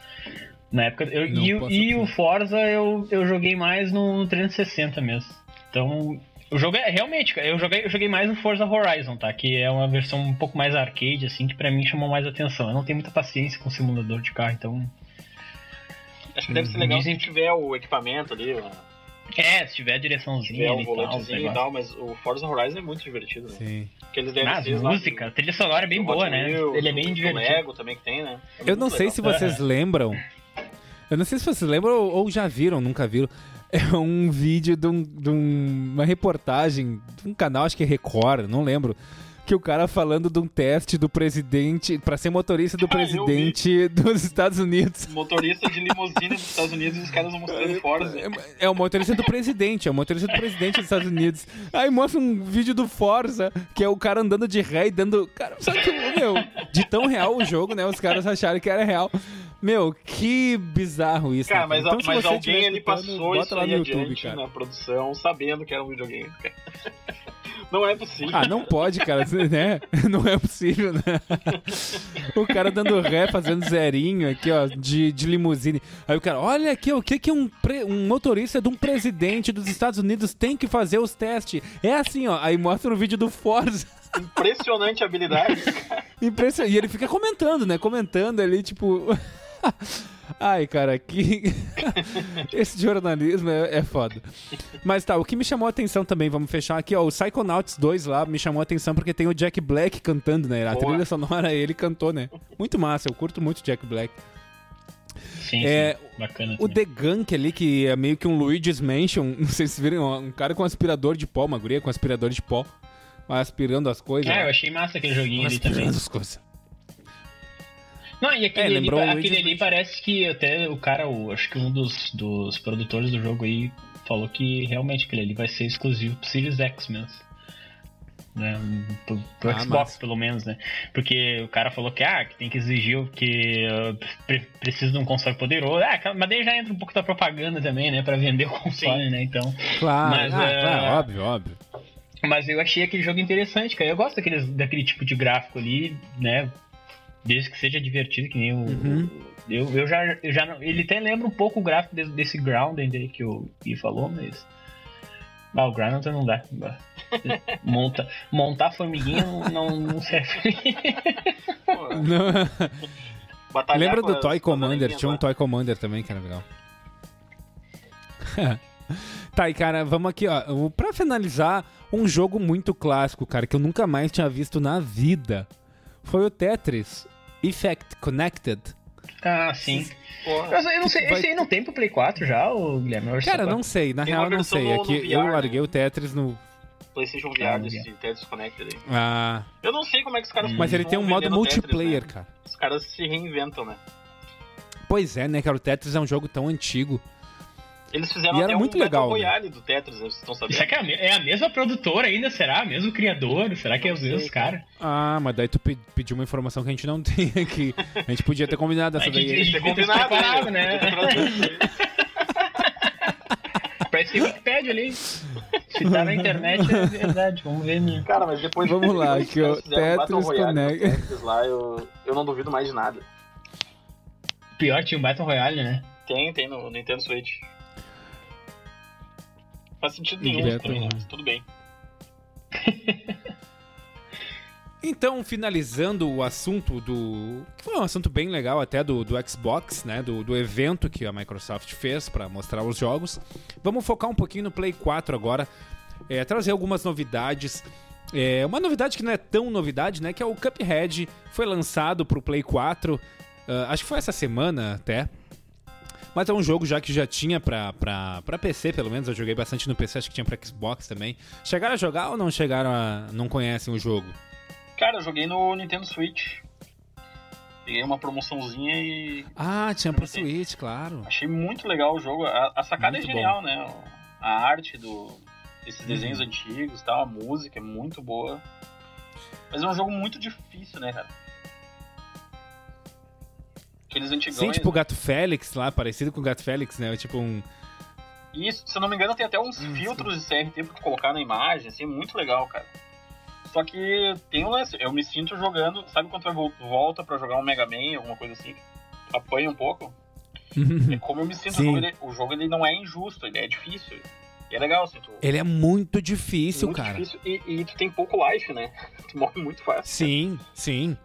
Speaker 2: Na época. Eu,
Speaker 1: Não
Speaker 2: e e o. Forza eu, eu joguei mais no 360 mesmo. Então. O jogo é realmente, cara, eu joguei, eu joguei mais no Forza Horizon, tá? Que é uma versão um pouco mais arcade, assim, que pra mim chamou mais atenção. Eu não tenho muita paciência com simulador de carro, então.
Speaker 3: Acho que deve ser
Speaker 2: Uhum.
Speaker 3: legal
Speaker 2: Dizem
Speaker 3: se tiver o equipamento ali, ó,
Speaker 2: É, se tiver a
Speaker 3: se
Speaker 2: direçãozinha
Speaker 3: tiver
Speaker 2: ali
Speaker 3: o
Speaker 2: e tal,
Speaker 3: volantezinho e tal, mas o Forza Horizon é muito divertido, né?
Speaker 1: Sim.
Speaker 3: Aqueles
Speaker 2: Ah, as
Speaker 3: DLCs lá
Speaker 2: música, a trilha sonora é bem boa, né?
Speaker 3: Wheels,
Speaker 2: Ele é bem
Speaker 3: do
Speaker 2: divertido.
Speaker 3: Lego também que tem, né? É
Speaker 1: Eu não sei
Speaker 3: legal.
Speaker 1: se vocês lembram. Eu não sei se vocês lembram ou, ou já viram, nunca viram. É um vídeo de, um- de um- uma reportagem de um canal, acho que é Record, não lembro. Que o cara falando de um teste do presidente, pra ser motorista do
Speaker 3: Ah,
Speaker 1: presidente dos Estados Unidos.
Speaker 3: Motorista de limusine dos Estados Unidos e os caras mostrando Forza.
Speaker 1: É, é o motorista do presidente, é o motorista do presidente dos Estados Unidos. Aí mostra um vídeo do Forza, que é o cara andando de ré e dando. Cara, só que, meu, de tão real o jogo, né? Os caras acharam que era real. Meu, que bizarro isso.
Speaker 3: Cara,
Speaker 1: né,
Speaker 3: mas,
Speaker 1: Então,
Speaker 3: mas alguém ali
Speaker 1: escutando,
Speaker 3: passou isso
Speaker 1: lá no YouTube,
Speaker 3: adiante
Speaker 1: cara.
Speaker 3: na produção, sabendo que era um videogame. cara. Não é possível.
Speaker 1: Ah, não pode, cara, né? [laughs] Não é possível, né? O cara dando ré, fazendo zerinho aqui, ó, de, de limusine. Aí o cara, olha aqui, o que que um, pre- um motorista de um presidente dos Estados Unidos tem que fazer os testes? É assim, ó, aí mostra no vídeo do Forza.
Speaker 3: Impressionante habilidade. [laughs]
Speaker 1: Impressionante. E ele fica comentando, né? Comentando ali, tipo... [laughs] Ai, cara, que. [laughs] Esse jornalismo é, é foda. Mas tá, o que me chamou a atenção também, vamos fechar aqui, ó. O Psychonauts 2 lá me chamou a atenção porque tem o Jack Black cantando, né? A
Speaker 3: Boa.
Speaker 1: trilha sonora ele cantou, né? Muito massa, eu curto muito o Jack Black.
Speaker 2: Sim,
Speaker 1: É,
Speaker 2: sim, bacana.
Speaker 1: O. The Gunk ali, que é meio que um Luigi's Mansion, [laughs] não sei se viram, um cara com aspirador de pó, uma guria com aspirador de pó, aspirando as coisas.
Speaker 2: Ah,
Speaker 1: né?
Speaker 2: eu achei massa aquele joguinho ali também.
Speaker 1: aspirando as coisas.
Speaker 2: Não, e aquele,
Speaker 1: É,
Speaker 2: ali, aquele ali parece que até o cara, o, acho que um dos, dos produtores do jogo aí falou que realmente aquele ali vai ser exclusivo pro Series X mesmo. Né? Pro, pro
Speaker 1: Ah,
Speaker 2: Xbox,
Speaker 1: massa.
Speaker 2: pelo menos, né? Porque o cara falou que, ah, que tem que exigir que uh, pre- precisa de um console poderoso. Ah, mas daí já entra um pouco da propaganda também, né? Pra vender o console, né? Então.
Speaker 1: Claro,
Speaker 2: Mas,
Speaker 1: ah,
Speaker 2: é,
Speaker 1: claro, óbvio, óbvio.
Speaker 2: Mas eu achei aquele jogo interessante, cara. Eu gosto daqueles, daquele tipo de gráfico ali, né? Desde que seja divertido, que nem o.
Speaker 1: Uhum.
Speaker 2: Eu, eu já. Eu já não- ele até lembra um pouco o gráfico desse, desse Grounded aí que o Gui falou, mas. Ah, o Grounded não dá. [laughs] Monta, montar formiguinha não, não, não serve.
Speaker 1: Não. [laughs]
Speaker 3: batalhar
Speaker 1: Lembra do
Speaker 3: as-
Speaker 1: Toy Commander? Tinha um. Toy Commander também que era legal. [laughs] tá, e cara, vamos aqui, ó. Pra finalizar, um jogo muito clássico, cara, que eu nunca mais tinha visto na vida. Foi o Tetris Effect Connected.
Speaker 2: ah, sim.
Speaker 3: Porra.
Speaker 2: Mas eu não sei,
Speaker 1: Vai-
Speaker 2: esse aí não tem pro Play 4 já, o Guilherme? Eu
Speaker 1: Cara,
Speaker 2: pra-
Speaker 1: não sei, na
Speaker 3: Tem
Speaker 1: real não sei. É
Speaker 3: no-
Speaker 1: que eu
Speaker 3: VR,
Speaker 1: larguei
Speaker 3: né?
Speaker 1: o Tetris no.
Speaker 3: PlayStation
Speaker 2: Ah,
Speaker 3: VR
Speaker 2: no
Speaker 3: desse Tetris Connected aí.
Speaker 1: Ah,
Speaker 3: Eu não sei como é que os caras
Speaker 1: mas ele tem um modo
Speaker 3: vendendo Tetris,
Speaker 1: multiplayer,
Speaker 3: né?
Speaker 1: cara.
Speaker 3: Os caras se reinventam, né?
Speaker 1: Pois é, né, cara? O Tetris é um jogo tão antigo.
Speaker 3: Eles fizeram
Speaker 1: E era
Speaker 3: até
Speaker 1: muito
Speaker 3: um
Speaker 1: legal,
Speaker 3: Battle
Speaker 1: né?
Speaker 3: Royale do Tetris, vocês estão sabendo?
Speaker 2: Será que é a, me- é a mesma produtora ainda? Será? Mesmo criador? Será que é os mesmos caras?
Speaker 1: Ah, mas daí tu pe- pediu uma informação que a gente não [laughs] tem aqui. A gente podia ter combinado essa
Speaker 2: A gente-
Speaker 1: daí.
Speaker 2: a gente- devia ter se
Speaker 3: combinado, né?
Speaker 2: né?
Speaker 3: Ter aí. [laughs]
Speaker 2: Parece que Wikipedia ali. Se tá na internet é verdade. Vamos ver, minha.
Speaker 3: Cara, mas depois
Speaker 1: Vamos lá,
Speaker 3: depois um Battle
Speaker 1: Tetris.
Speaker 3: Tetris lá, eu, eu não duvido mais de nada.
Speaker 2: Pior tinha um Battle Royale, né?
Speaker 3: Tem, tem no Nintendo Switch. Faz sentido nenhum?
Speaker 1: Royale.
Speaker 3: mas tudo bem. [laughs]
Speaker 1: Então, finalizando o assunto do. que foi um assunto bem legal até do, do Xbox, né? Do, do evento que a Microsoft fez para mostrar os jogos. Vamos focar um pouquinho no Play 4 agora. é, trazer algumas novidades. É, uma novidade que não é tão novidade, né? Que é o Cuphead. Foi lançado pro Play 4. ah, acho que foi essa semana até. Mas é um jogo já que já tinha pra, pra, pra PC, pelo menos. Eu joguei bastante no PC, acho que tinha pra Xbox também. Chegaram a jogar ou não chegaram a. não conhecem o jogo?
Speaker 3: Cara, eu joguei no Nintendo Switch. Peguei uma promoçãozinha e
Speaker 1: Ah, tinha pro Switch, claro.
Speaker 3: achei muito legal o jogo. A, a sacada
Speaker 1: Muito
Speaker 3: é genial, né? A arte do, desses desenhos antigos e tal, a música é muito boa. Mas é um jogo muito difícil, né, cara? Aqueles antigões.
Speaker 1: Sim, tipo o
Speaker 3: né?
Speaker 1: Gato Félix lá, parecido com o Gato Félix, né? Tipo um.
Speaker 3: Isso, se eu não me engano, tem até uns
Speaker 1: Hum,
Speaker 3: filtros de CRT pra colocar na imagem, assim, muito legal, cara. Só que tem um lance, eu me sinto jogando, sabe quando tu volta pra jogar um Mega Man, alguma coisa assim, apanha um pouco? [laughs] É como eu me sinto, o
Speaker 1: Sim.
Speaker 3: jogo, ele, o jogo ele não é injusto, ele é difícil. E é legal, assim, tu,
Speaker 1: Ele é muito difícil,
Speaker 3: muito
Speaker 1: cara.
Speaker 3: difícil e, e tu tem pouco life, né? [laughs] Tu morre muito fácil.
Speaker 1: Sim, sim.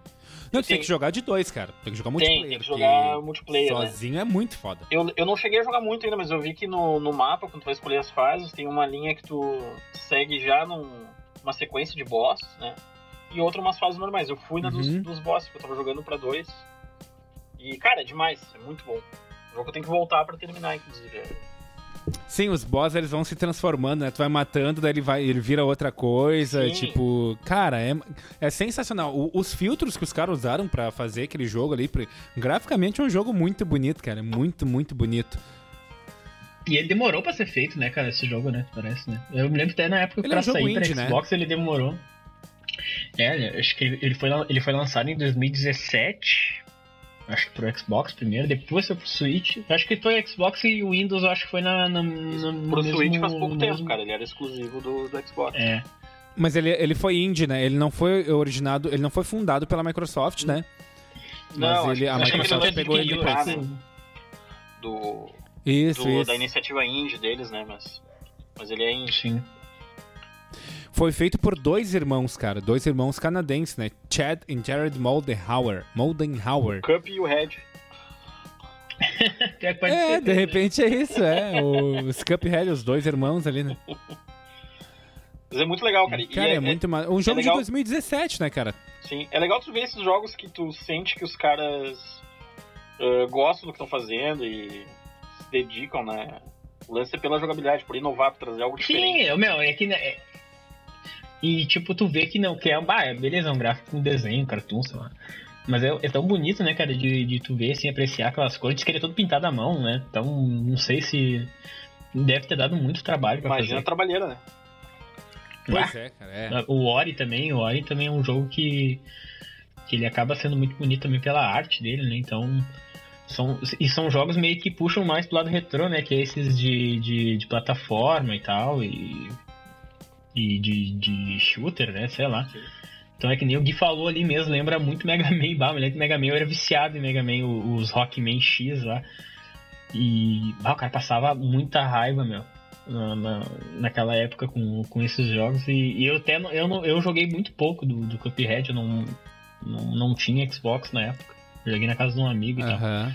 Speaker 1: Não, tu tem
Speaker 3: Tem-
Speaker 1: que jogar de dois, cara. Tem que jogar
Speaker 3: Tem,
Speaker 1: multiplayer.
Speaker 3: tem que
Speaker 1: porque
Speaker 3: jogar multiplayer, né?
Speaker 1: Sozinho é muito foda.
Speaker 3: Eu, eu não cheguei a jogar muito ainda, mas eu vi que no, no mapa, quando tu vai escolher as fases, tem uma linha que tu segue já num- numa sequência de boss, né? E outra umas fases normais. Eu fui na dos,
Speaker 1: Uhum.
Speaker 3: dos boss, porque eu tava jogando pra dois. E, cara, é demais, é muito bom. O jogo eu tenho que voltar pra terminar, inclusive.
Speaker 1: Sim, os boss eles vão se transformando, né? Tu vai matando, daí ele vai, ele vira outra coisa,
Speaker 3: Sim.
Speaker 1: tipo, cara, é, é sensacional. O- os filtros que os caras usaram pra fazer aquele jogo ali, pra- graficamente é um jogo muito bonito, cara, é muito, muito bonito.
Speaker 2: E ele demorou pra ser feito, né, cara, esse jogo, né? Parece, né? Eu me lembro até na época
Speaker 1: Ele
Speaker 2: pra
Speaker 1: é um
Speaker 2: sair pra
Speaker 1: indie, né?
Speaker 2: Xbox ele demorou. É, acho que ele- foi, ele foi lançado em 2017. Acho que pro Xbox primeiro, depois foi pro Switch. Acho que foi Xbox e o Windows, acho que foi na, na, na, no
Speaker 3: Pro
Speaker 2: mesmo-
Speaker 3: Switch faz pouco tempo,
Speaker 2: mesmo-
Speaker 3: cara. Ele era exclusivo do, do Xbox.
Speaker 2: É.
Speaker 1: Mas ele, ele foi indie, né? Ele não foi originado, ele não foi fundado pela Microsoft, né? Mas
Speaker 3: Não,
Speaker 1: ele,
Speaker 3: acho
Speaker 1: a
Speaker 3: que- acho que
Speaker 1: Microsoft
Speaker 3: ele
Speaker 1: pegou ele depois.
Speaker 3: né? Do,
Speaker 1: Isso,
Speaker 3: do-
Speaker 1: isso.
Speaker 3: da iniciativa indie deles, né? Mas, mas ele é indie.
Speaker 2: Sim.
Speaker 1: Foi feito por dois irmãos, cara. Dois irmãos canadenses, né? Chad e Jared Moldenhauer. Moldenhauer.
Speaker 3: O Cup e o Red.
Speaker 2: É,
Speaker 1: É, de repente é isso, é. Os Cuphead, os dois irmãos ali, né?
Speaker 3: Mas é muito legal, cara. E
Speaker 1: Cara, é, muito ma... Um jogo de
Speaker 3: legal.
Speaker 1: 2017, né, cara?
Speaker 3: Sim, é legal tu ver esses jogos que tu sente que os caras ah, gostam do que estão fazendo e se dedicam, né? O lance é pela jogabilidade, por inovar, por trazer algo diferente.
Speaker 2: Sim, meu, é que. né, é- E tipo, tu vê que não, que é, bah, é, beleza, é um gráfico com desenho, cartoon, sei lá. Mas é, é tão bonito, né, cara, de, de tu ver, assim, apreciar aquelas cores. Diz que ele é todo pintado à mão, né? Então, não sei se. Deve ter dado muito trabalho pra
Speaker 3: Imagina a
Speaker 2: fazer.
Speaker 3: trabalheira, né?
Speaker 1: Pois é, cara. É.
Speaker 2: O Ori também, o Ori também é um jogo que, que ele acaba sendo muito bonito também pela arte dele, né? Então, são, e são jogos meio que puxam mais pro lado retrô, né? Que é esses de, de, de plataforma e tal, e, e de, de shooter, né? Sei lá. Então é que nem o Gui falou ali mesmo, lembra muito Mega Man. Bah, moleque, Mega Man eu era viciado em Mega Man, os Rockman X lá. E o cara passava muita raiva, meu. Na, na- naquela época com, com esses jogos. E, e eu até eu, não, eu joguei muito pouco do, do Cuphead, eu não, não, não tinha Xbox na época. Eu joguei na casa de um amigo e tal.
Speaker 1: Aham.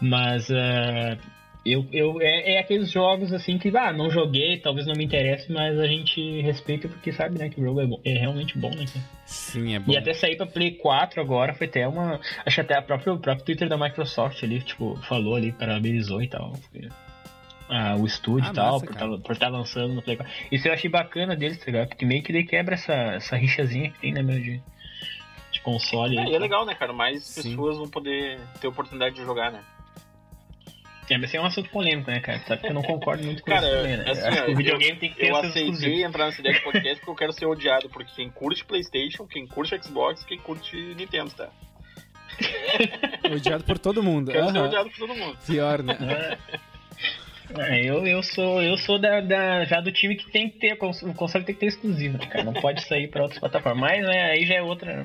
Speaker 2: Mas eh, eu, eu, é, é aqueles jogos assim que, ah, não joguei, talvez não me interesse, mas a gente respeita porque sabe, né, que o jogo é, bom, é realmente bom, né? cara?
Speaker 1: Sim, é bom.
Speaker 2: E até sair pra Play 4 agora foi até uma. Acho que até a própria, o próprio Twitter da Microsoft ali, tipo, falou ali, parabenizou e tal. Ah, o estúdio
Speaker 1: Ah,
Speaker 2: e tal,
Speaker 1: massa,
Speaker 2: por estar por tá lançando no Play 4. Isso eu achei bacana deles, tá ligado? Porque meio que daí quebra essa, essa rixazinha que tem, né, meu, de, de console.
Speaker 3: É,
Speaker 2: aí,
Speaker 3: e é
Speaker 2: tá?
Speaker 3: legal, né, cara? Mais
Speaker 1: Sim.
Speaker 3: pessoas vão poder ter oportunidade de jogar, né?
Speaker 2: É, mas esse é um assunto polêmico, né, cara? Sabe que eu não concordo muito com
Speaker 3: Cara,
Speaker 2: isso também, né?
Speaker 3: assim,
Speaker 2: eu acho que o videogame tem que ter
Speaker 3: Eu aceitei entrar nessa ideia de podcast porque eu quero ser odiado por quem curte Playstation, quem curte Xbox, quem curte Nintendo, tá? [laughs]
Speaker 1: Odiado por todo mundo.
Speaker 3: Quero ser
Speaker 1: Aham.
Speaker 3: odiado por todo mundo.
Speaker 1: Pior, né?
Speaker 2: É, eu, eu sou, eu sou da, da- já do time que tem que ter, o console tem que ter exclusivo, né, cara? Não pode sair pra outras plataformas. Mas né, aí já é outra.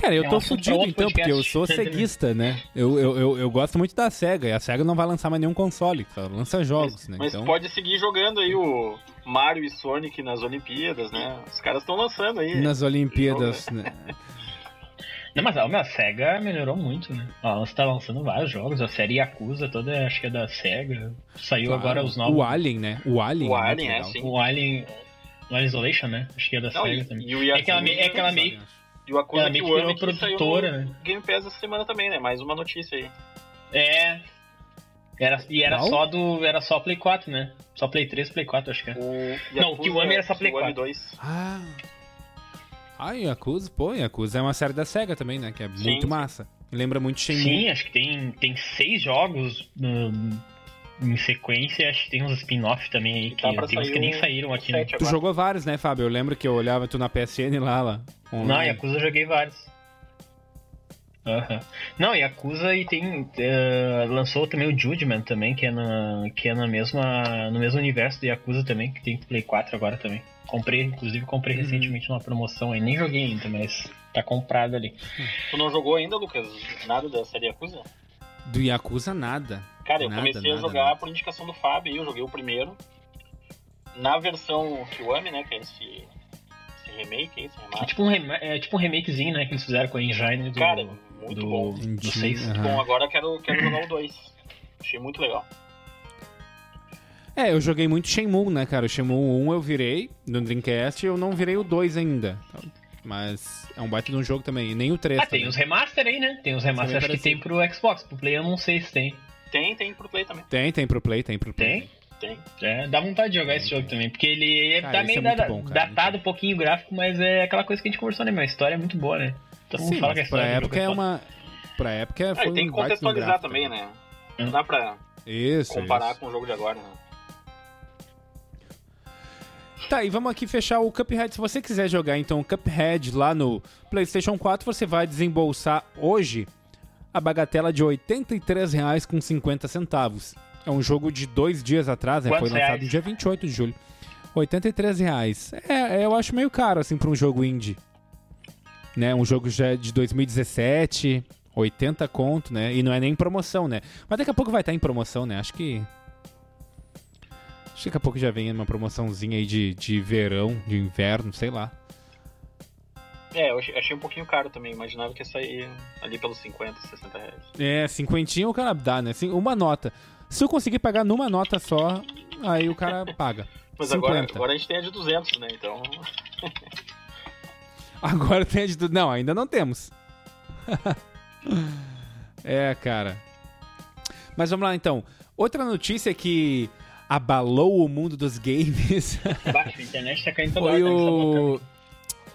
Speaker 1: Cara, eu
Speaker 2: É
Speaker 1: tô fudido
Speaker 2: outro
Speaker 1: então, porque eu sou ceguista, né? Eu, eu, eu, eu gosto muito da SEGA, e a SEGA não vai lançar mais nenhum console, só lança jogos, né?
Speaker 3: Mas
Speaker 1: Então,
Speaker 3: pode seguir jogando aí o Mario e Sonic nas Olimpíadas, né? Os caras estão lançando aí.
Speaker 1: nas Olimpíadas, né? [laughs]
Speaker 2: Não, mas ó, minha SEGA melhorou muito, né? Ó, Ela está lançando vários jogos, a série Yakuza toda, acho que é da SEGA. Saiu
Speaker 1: Claro.
Speaker 2: agora os novos.
Speaker 1: O Alien, né? O Alien.
Speaker 3: O
Speaker 1: muito
Speaker 3: Alien, é, sim.
Speaker 2: O Alien. O Alien Isolation, né? Acho que é da
Speaker 3: Não,
Speaker 2: SEGA
Speaker 3: e,
Speaker 2: também.
Speaker 3: e o
Speaker 2: É que ela, é que ela meio,
Speaker 3: e o Yakuza
Speaker 2: ela meio que
Speaker 3: saiu
Speaker 2: produtora,
Speaker 3: no
Speaker 2: né?
Speaker 3: Game Pass essa semana também, né? Mais uma notícia aí.
Speaker 2: É. Era, e era
Speaker 1: Qual?
Speaker 2: só do. Era só Play 4, né? Só Play 3, Play 4, acho que é.
Speaker 3: O
Speaker 2: Não, o Kiwami era só Play
Speaker 3: Kiwami
Speaker 2: 4.
Speaker 3: 2.
Speaker 1: Ah. Ah, Yakuza, pô, Yakuza é uma série da SEGA também, né? Que é
Speaker 3: Sim,
Speaker 1: muito massa. Lembra muito Shenmue.
Speaker 2: Sim, acho que tem, tem seis jogos hum, em sequência. Acho que tem uns spin-off também aí.
Speaker 3: Tá
Speaker 2: Que,
Speaker 3: pra
Speaker 2: tem uns que nem saíram aqui, né?
Speaker 1: Tu
Speaker 3: agora.
Speaker 1: jogou vários, né, Fábio? Eu lembro que eu olhava tu na PSN lá, lá.
Speaker 2: Não. Yakuza eu joguei vários. Aham. Não, Yakuza e tem. eh, lançou também o Judgment também, que é, na, que é na mesma, no mesmo universo do Yakuza também, que tem Play 4 agora também. Comprei, inclusive comprei
Speaker 1: Uhum.
Speaker 2: recentemente numa promoção aí. Nem joguei ainda, mas tá comprado ali.
Speaker 3: Tu não jogou ainda, Lucas? Nada da série Yakuza?
Speaker 1: Do Yakuza, nada.
Speaker 3: Cara, eu
Speaker 1: Nada,
Speaker 3: comecei a
Speaker 1: nada,
Speaker 3: jogar
Speaker 1: nada.
Speaker 3: por indicação do Fábio aí, eu joguei o primeiro. Na versão Kiwami, né? Que é esse, remake aí, esse
Speaker 2: É
Speaker 3: remaster.
Speaker 2: tipo, um rema- é tipo um remakezinho, né, que eles fizeram com a engine do,
Speaker 3: Cara, muito
Speaker 2: do,
Speaker 3: bom.
Speaker 2: do 6.
Speaker 1: Aham.
Speaker 3: Bom, agora eu quero, quero jogar o 2. Achei muito legal.
Speaker 1: É, eu joguei muito Shenmue, né, cara? O Shenmue 1 eu virei no Dreamcast eu não virei o 2 ainda. Mas é um baita de um jogo também. E nem o 3
Speaker 2: Ah, tem
Speaker 1: também.
Speaker 2: os remaster aí, né? Tem os remaster,
Speaker 1: Também
Speaker 2: acho que tem pro Xbox, pro Play eu não sei se tem.
Speaker 3: Tem, tem pro Play também.
Speaker 1: Tem, tem pro Play, tem pro Play.
Speaker 2: Tem?
Speaker 3: Tem.
Speaker 2: É, dá vontade de jogar esse jogo também, porque ele
Speaker 1: Cara,
Speaker 2: tá meio
Speaker 1: é
Speaker 2: da-
Speaker 1: bom, cara,
Speaker 2: datado um pouquinho o gráfico, mas é aquela coisa que a gente conversou, né, meu? A história é muito boa, né? Todo mundo
Speaker 1: Sim,
Speaker 2: fala que a
Speaker 1: mas pra
Speaker 2: história do
Speaker 1: época é
Speaker 2: foda.
Speaker 1: uma... Pra época
Speaker 3: Ah,
Speaker 1: foi
Speaker 3: e tem
Speaker 1: um
Speaker 3: que contextualizar
Speaker 1: gráfico.
Speaker 3: também, né?
Speaker 2: Hum.
Speaker 3: Não dá pra
Speaker 1: Isso,
Speaker 3: comparar
Speaker 1: isso.
Speaker 3: com o jogo de agora, né?
Speaker 1: Tá, e vamos aqui fechar o Cuphead. Se você quiser jogar, então, o Cuphead lá no PlayStation 4, você vai desembolsar hoje a bagatela de R$ 83,50. É um jogo de dois dias atrás, né? Foi lançado no dia 28 de julho. 83 reais. É, eu acho meio caro, assim, pra um jogo indie. Né? Um jogo já de 2017, 80 conto, né? E não é nem em promoção, né? Mas daqui a pouco vai estar em promoção, né? Acho que... Acho que daqui a pouco já vem uma promoçãozinha aí de, de verão, de inverno, sei lá.
Speaker 3: É, eu achei, um pouquinho caro também. Imaginava que ia sair ali pelos 50, 60 reais.
Speaker 1: É, cinquentinha o cara dá, né? Uma nota. Se eu conseguir pagar numa nota só, aí o cara paga.
Speaker 3: Mas agora,
Speaker 1: 50.
Speaker 3: agora a gente tem a de 200, né? Então. [laughs]
Speaker 1: Agora tem a de tudo. Não, ainda não temos. [laughs] é, cara. Mas vamos lá então. Outra notícia que abalou o mundo dos games [laughs]
Speaker 2: Baixo, a internet tá caindo toda
Speaker 1: foi
Speaker 2: tá me
Speaker 1: o.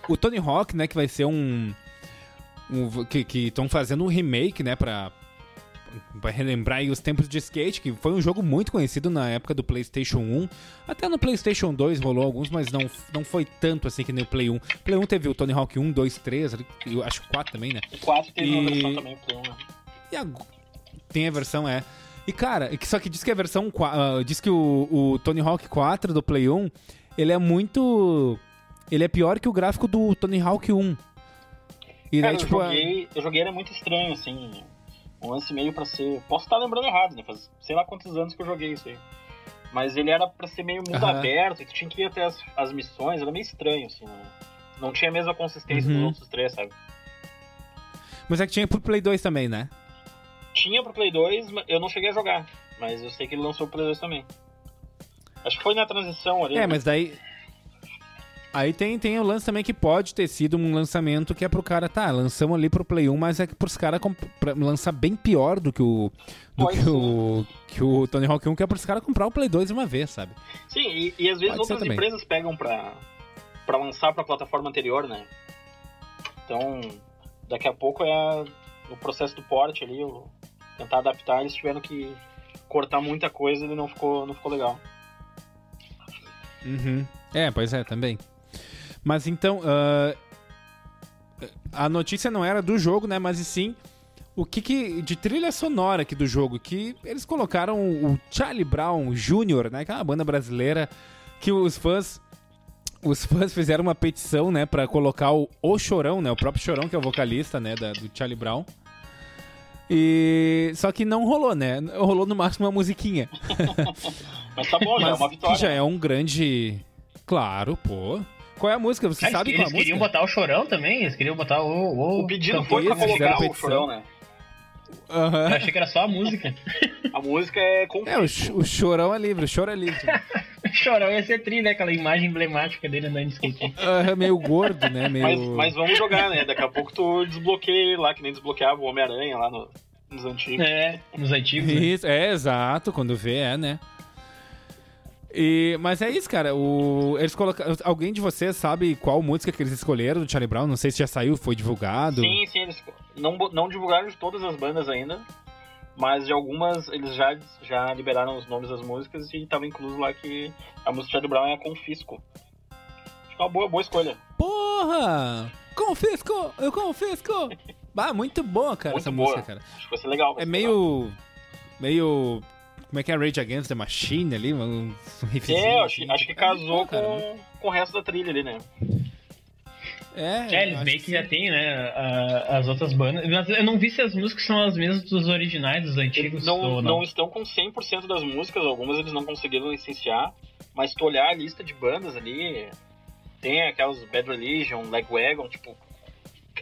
Speaker 1: O Tony Hawk, né? Que vai ser um. um que estão fazendo um remake, né? Pra. Pra relembrar aí os tempos de skate, que foi um jogo muito conhecido na época do PlayStation 1. Até no PlayStation 2 rolou alguns, mas não, não foi tanto assim que nem o Play 1. Play 1 teve o Tony Hawk 1, 2, 3, ali, eu acho que 4 também, né?
Speaker 3: O 4 teve uma
Speaker 1: E-
Speaker 3: versão também pro 1, né?
Speaker 1: E a... Tem a versão, é. E cara, só que diz que a versão. ah, diz que o, o Tony Hawk 4 do Play 1, ele é muito. Ele é pior que o gráfico do Tony Hawk 1. E
Speaker 3: Cara,
Speaker 1: daí, tipo.
Speaker 3: eu,
Speaker 1: a-
Speaker 3: joguei, eu joguei, era muito estranho, assim. Um lance meio pra ser. Posso estar lembrando errado, né? Faz sei lá quantos anos que eu joguei isso aí. Mas ele era pra ser meio mundo
Speaker 1: Aham.
Speaker 3: aberto, e tu tinha que ir até as, as missões, era meio estranho, assim. Não, não tinha a mesma consistência
Speaker 1: Uhum.
Speaker 3: dos outros três, sabe?
Speaker 1: Mas é que tinha pro Play 2 também, né?
Speaker 3: Tinha pro Play 2, mas eu não cheguei a jogar. Mas eu sei que ele lançou pro Play 2 também. Acho que foi na transição ali.
Speaker 1: É,
Speaker 3: né?
Speaker 1: mas daí. Aí tem, tem o lance também que pode ter sido um lançamento que é pro cara, tá, lançamos ali pro Play 1, mas é que pros caras lançar bem pior do que o. Do que o, que o Tony Hawk 1, que é pros caras comprar o Play 2 de uma vez, sabe?
Speaker 3: Sim, e, e às vezes
Speaker 1: Pode
Speaker 3: outras empresas pegam pra, pra lançar pra plataforma anterior, né? Então, daqui a pouco é a- o processo do port ali, o- tentar adaptar, eles tiveram que cortar muita coisa e não ficou, não ficou legal.
Speaker 1: Uhum. É, pois é, também. Mas então, uh, a notícia não era do jogo, né? Mas e sim o que, que de trilha sonora aqui do jogo que eles colocaram o Charlie Brown Jr., né, que é uma banda brasileira que os fãs os fãs fizeram uma petição, né, para colocar o, o Chorão, né, o próprio Chorão que é o vocalista, né, da, do Charlie Brown. E só que não rolou, né? Rolou no máximo uma musiquinha. [laughs]
Speaker 3: Mas tá bom, já é uma vitória.
Speaker 1: Que já é um grande Claro, pô. Qual é a música? Você
Speaker 2: Eles,
Speaker 1: sabe
Speaker 2: eles
Speaker 1: qual é a
Speaker 2: queriam
Speaker 1: música?
Speaker 2: botar o chorão também? Eles queriam botar o. O,
Speaker 3: O pedido foi pra
Speaker 1: Eles
Speaker 3: colocar o chorão, né?
Speaker 1: Aham.
Speaker 2: Eu achei que era só a música.
Speaker 3: A música é com
Speaker 1: É, o, ch- o chorão é livre, o choro é livre. [laughs]
Speaker 2: o chorão ia ser tri, né? Aquela imagem emblemática dele andando de skate.
Speaker 1: Aham, meio gordo, né? Meio...
Speaker 3: Mas, mas vamos jogar, né? Daqui a pouco tu desbloqueia lá, que nem desbloqueava o Homem-Aranha lá no- nos antigos.
Speaker 2: É, nos antigos. né?
Speaker 1: Isso, é, exato, quando vê, é, né? E, mas é isso, cara. O, eles colocaram. Alguém de vocês sabe qual música que eles escolheram do Charlie Brown? Não sei se já saiu, foi divulgado.
Speaker 3: Sim, sim, eles não, não divulgaram de todas as bandas ainda, mas de algumas eles já, já liberaram os nomes das músicas e tava incluso lá que a música de Charlie Brown é Confisco. Acho que é uma boa, boa escolha.
Speaker 1: Porra! Confisco! Eu confisco! [laughs] Ah, muito boa, cara,
Speaker 3: Muito
Speaker 1: essa
Speaker 3: boa.
Speaker 1: música, cara.
Speaker 3: Acho que vai ser legal.
Speaker 1: É
Speaker 3: ser legal.
Speaker 1: meio. Como é que é Rage Against the Machine ali? Um, um.
Speaker 3: É, acho,
Speaker 1: assim.
Speaker 3: que- acho que
Speaker 1: É muito
Speaker 3: casou
Speaker 1: bom, cara.
Speaker 3: com, com o resto da trilha ali, né?
Speaker 1: É,
Speaker 2: É, eles meio que
Speaker 1: sim.
Speaker 2: já tem, né, a- as outras bandas. Mas eu não vi se as músicas são as mesmas dos originais, dos antigos
Speaker 3: não,
Speaker 2: ou
Speaker 3: não.
Speaker 2: não.
Speaker 3: estão com 100% das músicas, algumas eles não conseguiram licenciar, mas se tu olhar a lista de bandas ali, tem aquelas Bad Religion, Legwagon, tipo,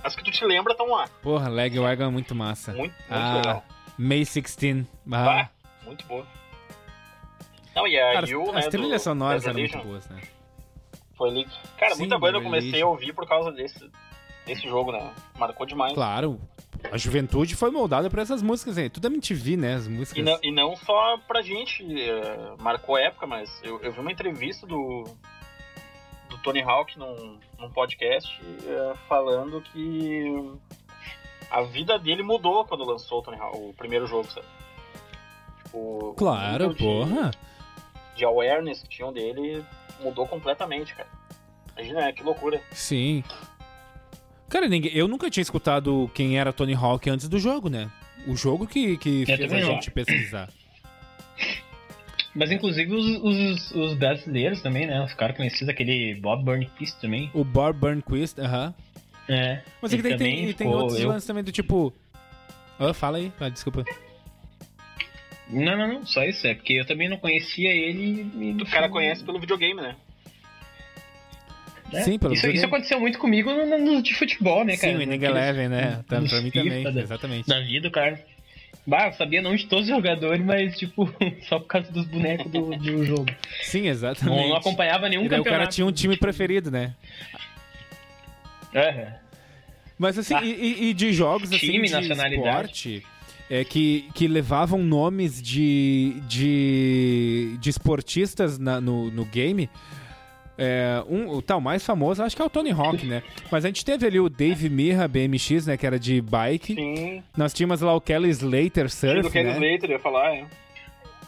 Speaker 3: as que tu te lembra estão lá.
Speaker 1: Porra, Leg Wagon é muito massa.
Speaker 3: Muito, muito
Speaker 1: Ah,
Speaker 3: legal.
Speaker 1: May 16. Ah,
Speaker 3: Bah, muito boa. Não, e a
Speaker 1: cara,
Speaker 3: You, né,
Speaker 1: as trilhas
Speaker 3: do
Speaker 1: sonoras eram muito boas, né?
Speaker 3: Foi ali. Cara,
Speaker 1: Sim,
Speaker 3: muita banda eu comecei a ouvir por causa desse, desse jogo, né? Marcou demais.
Speaker 1: Claro. A juventude foi moldada por essas músicas aí. Tudo é MTV, né? As músicas.
Speaker 3: E não, e não só pra gente, eh, marcou época, mas eu, eu vi uma entrevista do, do Tony Hawk num, num podcast eh, falando que a vida dele mudou quando lançou o Tony Hawk, o primeiro jogo, sabe? Tipo, o
Speaker 1: Claro,
Speaker 3: de-
Speaker 1: porra.
Speaker 3: De, awareness que tinham dele mudou completamente, cara. Imagina, né? que loucura.
Speaker 1: Sim. Cara, ninguém, eu nunca tinha escutado quem era Tony Hawk antes do jogo, né? O jogo que, que fez a
Speaker 2: não.
Speaker 1: gente pesquisar.
Speaker 2: Mas inclusive os, os, os brasileiros também, né? Os caras conhecidos, aquele Bob Burnquist também.
Speaker 1: O Bob Burnquist, aham.
Speaker 2: É.
Speaker 1: Mas é que
Speaker 2: ele
Speaker 1: tem, tem, e outros
Speaker 2: eu-
Speaker 1: lances também do tipo. Ah, fala aí, ah, desculpa.
Speaker 2: Não, não, não, só isso. É porque eu também não conhecia ele e.
Speaker 3: O cara conhece pelo videogame, né?
Speaker 2: né?
Speaker 1: Sim, pelo
Speaker 2: isso,
Speaker 1: videogame.
Speaker 2: isso aconteceu muito comigo no, no- de futebol, né, cara?
Speaker 1: Sim, o Inning Eleven, né? [laughs] Tá,
Speaker 2: nos
Speaker 1: pra mim também,
Speaker 2: da-
Speaker 1: exatamente.
Speaker 2: Da vida, cara. Bah, eu sabia não de todos os jogadores, mas, tipo, [laughs] só por causa dos bonecos do, do jogo.
Speaker 1: Sim,
Speaker 2: Não,
Speaker 1: exatamente.
Speaker 2: não acompanhava nenhum
Speaker 1: e daí o
Speaker 2: campeonato.
Speaker 1: cara tinha um time preferido, né?
Speaker 2: Aham.
Speaker 1: Mas assim,
Speaker 2: Ah.
Speaker 1: e, e- e de jogos assim,
Speaker 2: Time,
Speaker 1: de
Speaker 2: nacionalidade.
Speaker 1: esporte, é, que, que levavam nomes de, de, de esportistas na- no, no game. É, um, o tal mais famoso, acho que é o Tony Hawk, né? Mas a gente teve ali o Dave Mirra BMX, né? Que era de bike.
Speaker 3: Sim.
Speaker 1: Nós tínhamos lá o Kelly Slater Surf,
Speaker 3: do Kenny
Speaker 1: né?
Speaker 3: Slater, ia falar, é.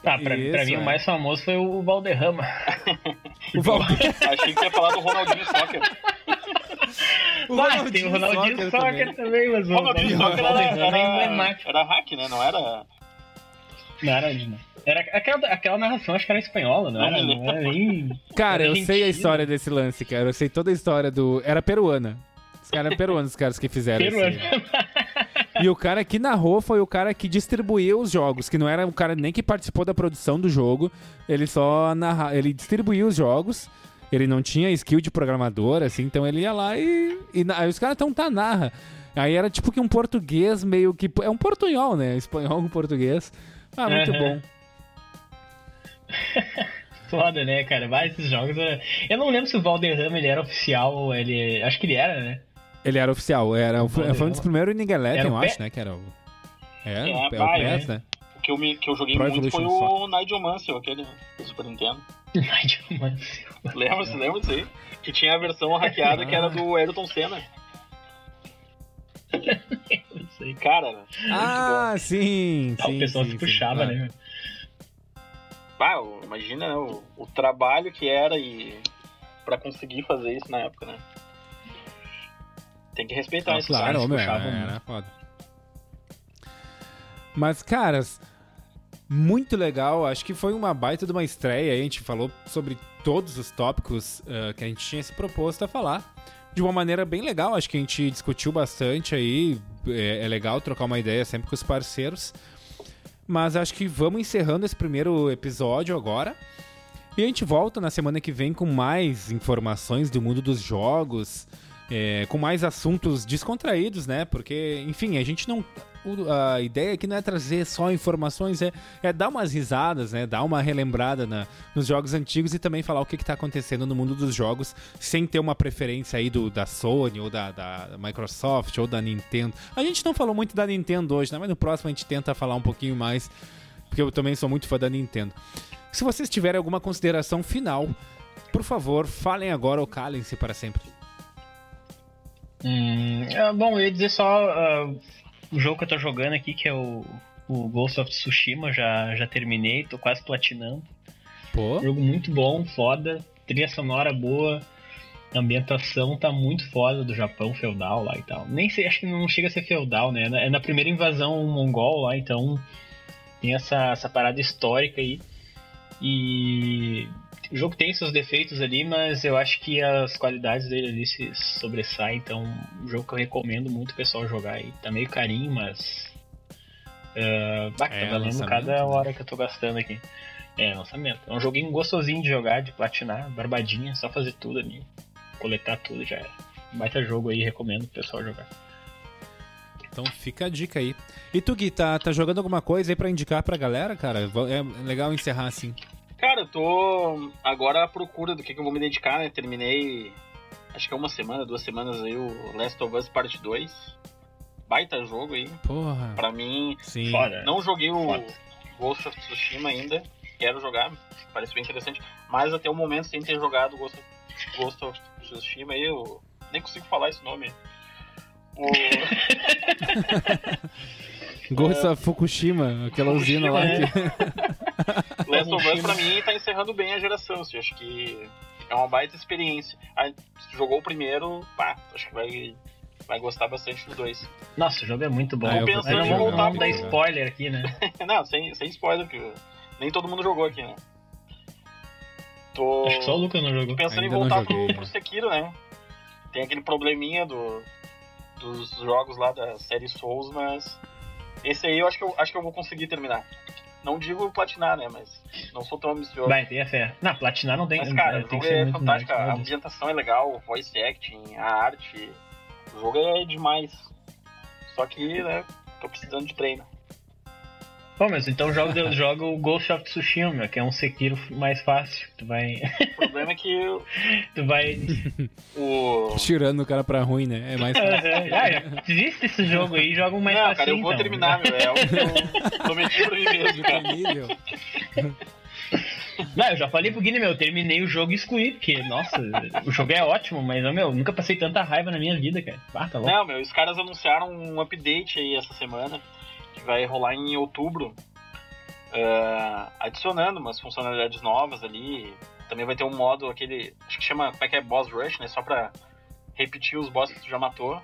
Speaker 2: Tá, pra,
Speaker 1: Isso,
Speaker 2: pra mim
Speaker 1: é.
Speaker 2: o mais famoso foi o Valderrama. [laughs]
Speaker 1: O, Val...
Speaker 3: Achei que ia falar do Ronaldinho Soccer.
Speaker 1: O
Speaker 2: Bah, tem o Ronaldinho Soccer também, mas o
Speaker 3: Ronaldinho Soccer era,
Speaker 2: é
Speaker 3: era,
Speaker 2: emblemático.
Speaker 3: era hack, né? Não era.
Speaker 2: Não era, não. Era aquela, aquela narração, acho que era espanhola, não,
Speaker 3: Não
Speaker 2: era? Não era nem.
Speaker 1: Cara, eu sei a história desse lance, cara. Eu sei toda a história do. Era peruana. Os caras eram peruanos, os caras que fizeram isso. E o cara que narrou foi o cara que distribuiu os jogos, que não era o cara nem que participou da produção do jogo, ele só narra, ele distribuiu os jogos. Ele não tinha skill de programador, assim, então ele ia lá e. e aí os caras tão tá narra. Aí era tipo que um português meio que. É um portunhol, né? Espanhol com português. Ah, muito
Speaker 2: Aham.
Speaker 1: bom. [laughs]
Speaker 2: Foda, né, cara? Vários esses jogos. Eu não lembro se o Valderrama ele era oficial ou ele. Acho que ele era, né?
Speaker 1: Ele era oficial, era, foi, foi um dos primeiros
Speaker 2: o
Speaker 1: eu acho, né? Que era o. É,
Speaker 3: É,
Speaker 1: o, é o PES,
Speaker 3: né?
Speaker 1: né?
Speaker 3: Que eu, me, que eu joguei
Speaker 1: Pro
Speaker 3: muito foi
Speaker 1: Evolution
Speaker 3: o Nigel Mansell, aquele do Super Nintendo. [laughs]
Speaker 2: Nigel Mansell.
Speaker 3: Lembra, você lembra disso aí? Que tinha a versão hackeada que era do Ayrton Senna. Isso aí, cara.
Speaker 1: Ah, sim,
Speaker 2: ah,
Speaker 1: sim.
Speaker 2: O pessoal
Speaker 1: sim,
Speaker 2: se puxava,
Speaker 1: sim.
Speaker 2: né?
Speaker 3: Ah, imagina né, o, o trabalho que era e para conseguir fazer isso na época, né? Tem que respeitar
Speaker 1: Ah,
Speaker 3: isso.
Speaker 1: claro, meu,
Speaker 2: puxavam
Speaker 1: era foda. Mas, caras, muito legal. Acho que foi uma baita de uma estreia. A gente falou sobre todos os tópicos eh, que a gente tinha se proposto a falar. De uma maneira bem legal. Acho que a gente discutiu bastante aí. É, é legal trocar uma ideia sempre com os parceiros. Mas acho que vamos encerrando esse primeiro episódio agora. E a gente volta na semana que vem com mais informações do mundo dos jogos, é, com mais assuntos descontraídos, né? Porque, enfim, a gente não. A ideia aqui não é trazer só informações, é, é dar umas risadas, né? Dar uma relembrada na- nos jogos antigos e também falar o que, está acontecendo no mundo dos jogos, sem ter uma preferência aí do, da Sony ou da, da Microsoft ou da Nintendo. A gente não falou muito da Nintendo hoje, né? Mas no próximo a gente tenta falar um pouquinho mais, porque eu também sou muito fã da Nintendo. Se vocês tiverem alguma consideração final, por favor, falem agora ou calem-se para sempre.
Speaker 2: Hum, é, bom, eu ia dizer só ah, o jogo que eu tô jogando aqui, que é o, o Ghost of Tsushima, já, já terminei, tô quase platinando.
Speaker 1: Pô,
Speaker 2: Jogo muito bom, foda, trilha sonora boa, a ambientação tá muito foda do Japão feudal lá e tal. Nem sei, acho que não chega a ser feudal, né? É na- É na primeira invasão mongol lá, então tem essa, essa parada histórica aí. E o jogo tem seus defeitos ali, mas eu acho que as qualidades dele ali se sobressaem, então um jogo que eu recomendo muito o pessoal jogar aí. Tá meio carinho, mas. Uh, bah,
Speaker 1: É,
Speaker 2: tá valendo
Speaker 1: lançamento,
Speaker 2: cada
Speaker 1: né?
Speaker 2: hora que eu tô gastando aqui. É, lançamento. É um joguinho gostosinho de jogar, de platinar, barbadinha, só fazer tudo ali. Coletar tudo já era. Baita jogo aí, recomendo o pessoal jogar.
Speaker 1: então fica a dica aí. E tu, Gui, tá, tá jogando alguma coisa aí pra indicar pra galera, cara? É legal encerrar assim.
Speaker 3: Cara, eu tô agora à procura do que, que eu vou me dedicar, né? Terminei, acho que é uma semana, duas semanas aí, o Last of Us Part 2. Baita jogo aí.
Speaker 1: Porra.
Speaker 3: Pra mim,
Speaker 1: Sim.
Speaker 2: Foda.
Speaker 3: não joguei o
Speaker 2: Foda.
Speaker 3: Ghost of Tsushima ainda. Quero jogar, parece bem interessante. Mas até o momento, sem ter jogado Ghost of, Ghost of Tsushima aí, eu nem consigo falar esse nome. O... [laughs] [laughs]
Speaker 1: Ghost of Fukushima, aquela usina lá
Speaker 2: Fukushima,
Speaker 1: que.
Speaker 3: Last of Us pra mim tá encerrando bem a geração, assim, acho que é uma baita experiência. Aí, se jogou o primeiro, pá, acho que vai, vai gostar bastante do dois.
Speaker 2: Nossa, o jogo é muito bom.
Speaker 1: Ah, eu
Speaker 3: pensando
Speaker 2: não
Speaker 3: em voltar
Speaker 2: vamos dar
Speaker 3: pro-
Speaker 2: spoiler aqui, né? [laughs]
Speaker 3: Não, sem, sem spoiler, porque nem todo mundo jogou aqui, né? Tô
Speaker 2: Acho que só o Lucas não jogou.
Speaker 3: pensando
Speaker 1: Ainda
Speaker 3: em
Speaker 1: não
Speaker 3: voltar
Speaker 1: joguei,
Speaker 3: pro,
Speaker 1: é.
Speaker 3: pro Sekiro, né? Tem aquele probleminha do, dos jogos lá da série Souls, mas esse aí eu acho que eu, acho que eu vou conseguir terminar. Não digo platinar, né? Mas não sou tão ambicioso.
Speaker 2: Vai, tenha fé. Não, platinar não tem.
Speaker 3: Mas, cara,
Speaker 2: tem
Speaker 3: o jogo
Speaker 2: que ser
Speaker 3: é fantástico, a ambientação é legal, o voice acting, a arte. O jogo é demais. Só que, né, tô precisando de treino.
Speaker 2: Pô, mas então joga, [laughs] joga o Ghost of Tsushima, meu, que é um Sekiro mais fácil. Tu vai.
Speaker 3: O problema é que [laughs]
Speaker 2: Tu vai.
Speaker 3: o.
Speaker 1: Tirando o cara pra ruim, né? É mais fácil.
Speaker 2: ah, desiste esse jogo aí, joga um mais
Speaker 3: Não,
Speaker 2: fácil.
Speaker 3: cara, eu vou
Speaker 2: então.
Speaker 3: terminar, meu. É o que eu prometi pra mim mesmo, cara.
Speaker 1: Nível. [laughs]
Speaker 2: Não, eu já falei pro Guilherme, meu, eu terminei o jogo e excluí, porque, nossa, o jogo é ótimo, mas, meu, nunca passei tanta raiva na minha vida, cara. Ah, tá louco.
Speaker 3: Não, meu, os caras anunciaram um update aí essa semana, que vai rolar em outubro, eh, adicionando umas funcionalidades novas ali. Também vai ter um modo, aquele, acho que chama, como é que é, Boss Rush, né, só pra repetir os bosses que tu já matou.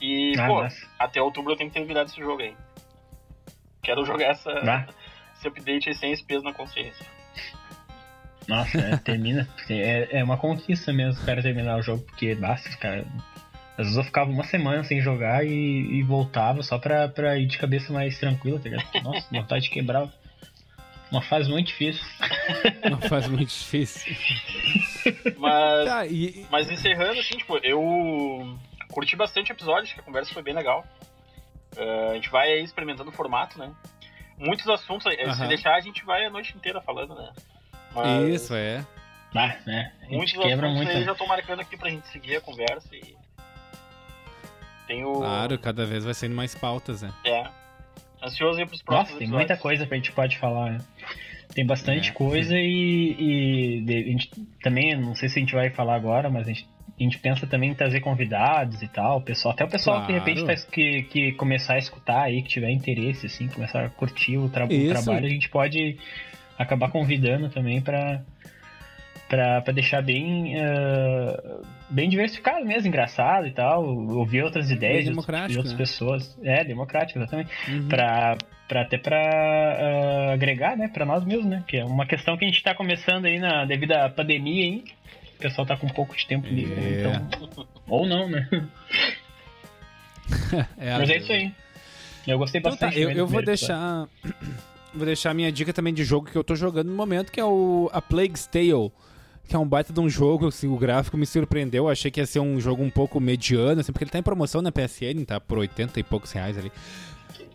Speaker 3: E,
Speaker 2: Ah,
Speaker 3: pô,
Speaker 2: massa.
Speaker 3: até outubro eu tenho que ter virado esse jogo aí. Quero jogar essa,
Speaker 2: Ah,
Speaker 3: esse update aí sem esse peso na consciência.
Speaker 2: nossa, é, termina. É, é uma conquista mesmo o cara terminar o jogo, porque, basta, cara. Às vezes eu ficava uma semana sem jogar e, e voltava só pra, pra ir de cabeça mais tranquila, tá ligado? Nossa, [laughs] vontade de quebrar. Uma fase muito difícil. [laughs]
Speaker 1: Não faz muito difícil.
Speaker 3: Mas
Speaker 1: Tá, e.
Speaker 3: Mas encerrando, assim, tipo, eu curti bastante o episódio, acho que a conversa foi bem legal. Eh, a gente vai aí experimentando o formato, né? Muitos assuntos, eh, se deixar, a gente vai a noite inteira falando, né? Mas
Speaker 1: Isso, é.
Speaker 2: Ah, né? A
Speaker 3: muitos
Speaker 2: quebra
Speaker 3: assuntos
Speaker 2: muito.
Speaker 3: aí já tô marcando aqui pra gente seguir a conversa e. Tem o.
Speaker 1: Claro, cada vez vai sendo mais pautas, né?
Speaker 3: É. Ansioso aí pros próximos
Speaker 2: Nossa, tem
Speaker 3: episódios.
Speaker 2: muita coisa que a gente pode falar, né? Tem bastante é. coisa e, e a gente, também, não sei se a gente vai falar agora, mas a gente, a gente pensa também em trazer convidados e tal, pessoal, até o pessoal claro. que de repente faz, que, que começar a escutar aí, que tiver interesse, assim, começar a curtir o, tra o trabalho, a gente pode acabar convidando também para para deixar bem uh, bem diversificado mesmo, engraçado e tal, ouvir outras ideias de, de outras né? pessoas. É, democrático, exatamente. Uhum. Para para até para uh, ah, agregar, né, para nós mesmos, né, que é uma questão que a gente está começando aí na devido à pandemia aí. O pessoal tá com um pouco de tempo livre, né, é. então ou não, né? [laughs] é, Mas é isso aí. Eu gostei bastante.
Speaker 1: Então tá, eu, eu vou deixar [clears throat] vou deixar a minha dica também de jogo que eu tô jogando no momento, que é o A Plague's Tale que é um baita de um jogo, assim, o gráfico me surpreendeu, eu achei que ia ser um jogo um pouco mediano, assim, porque ele tá em promoção na PSN, tá por 80 e poucos reais ali.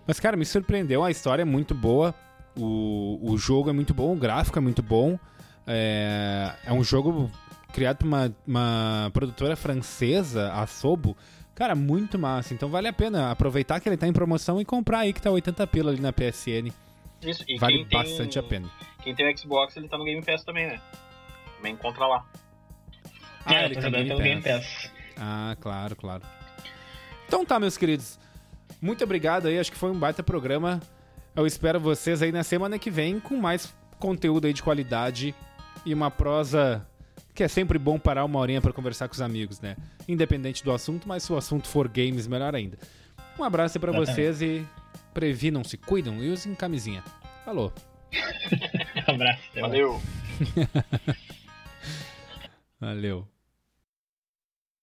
Speaker 1: Mas, cara, me surpreendeu, a história é muito boa, o, o jogo é muito bom, o gráfico é muito bom, é, é um jogo criado por uma, uma produtora francesa, a Sobo, cara, muito massa, então vale a pena aproveitar que ele tá em promoção e comprar aí que tá 80 pila ali na PSN.
Speaker 3: Isso, e
Speaker 1: vale bastante
Speaker 3: tem,
Speaker 1: a pena.
Speaker 3: Quem tem o Xbox, ele tá no Game Pass também, né? Também encontra lá.
Speaker 1: Ah, é, ele também tá Game Pass. Ah, claro, claro. Então tá, meus queridos. Muito obrigado aí, acho que foi um baita programa. Eu espero vocês aí na semana que vem com mais conteúdo aí de qualidade e uma prosa que é sempre bom parar uma horinha para conversar com os amigos, né? Independente do assunto, mas se o assunto for games, melhor ainda. Um abraço aí pra vocês e previnam-se, cuidam e usem camisinha. Falou.
Speaker 2: um [laughs] abraço.
Speaker 3: Valeu. [laughs]
Speaker 1: Valeu.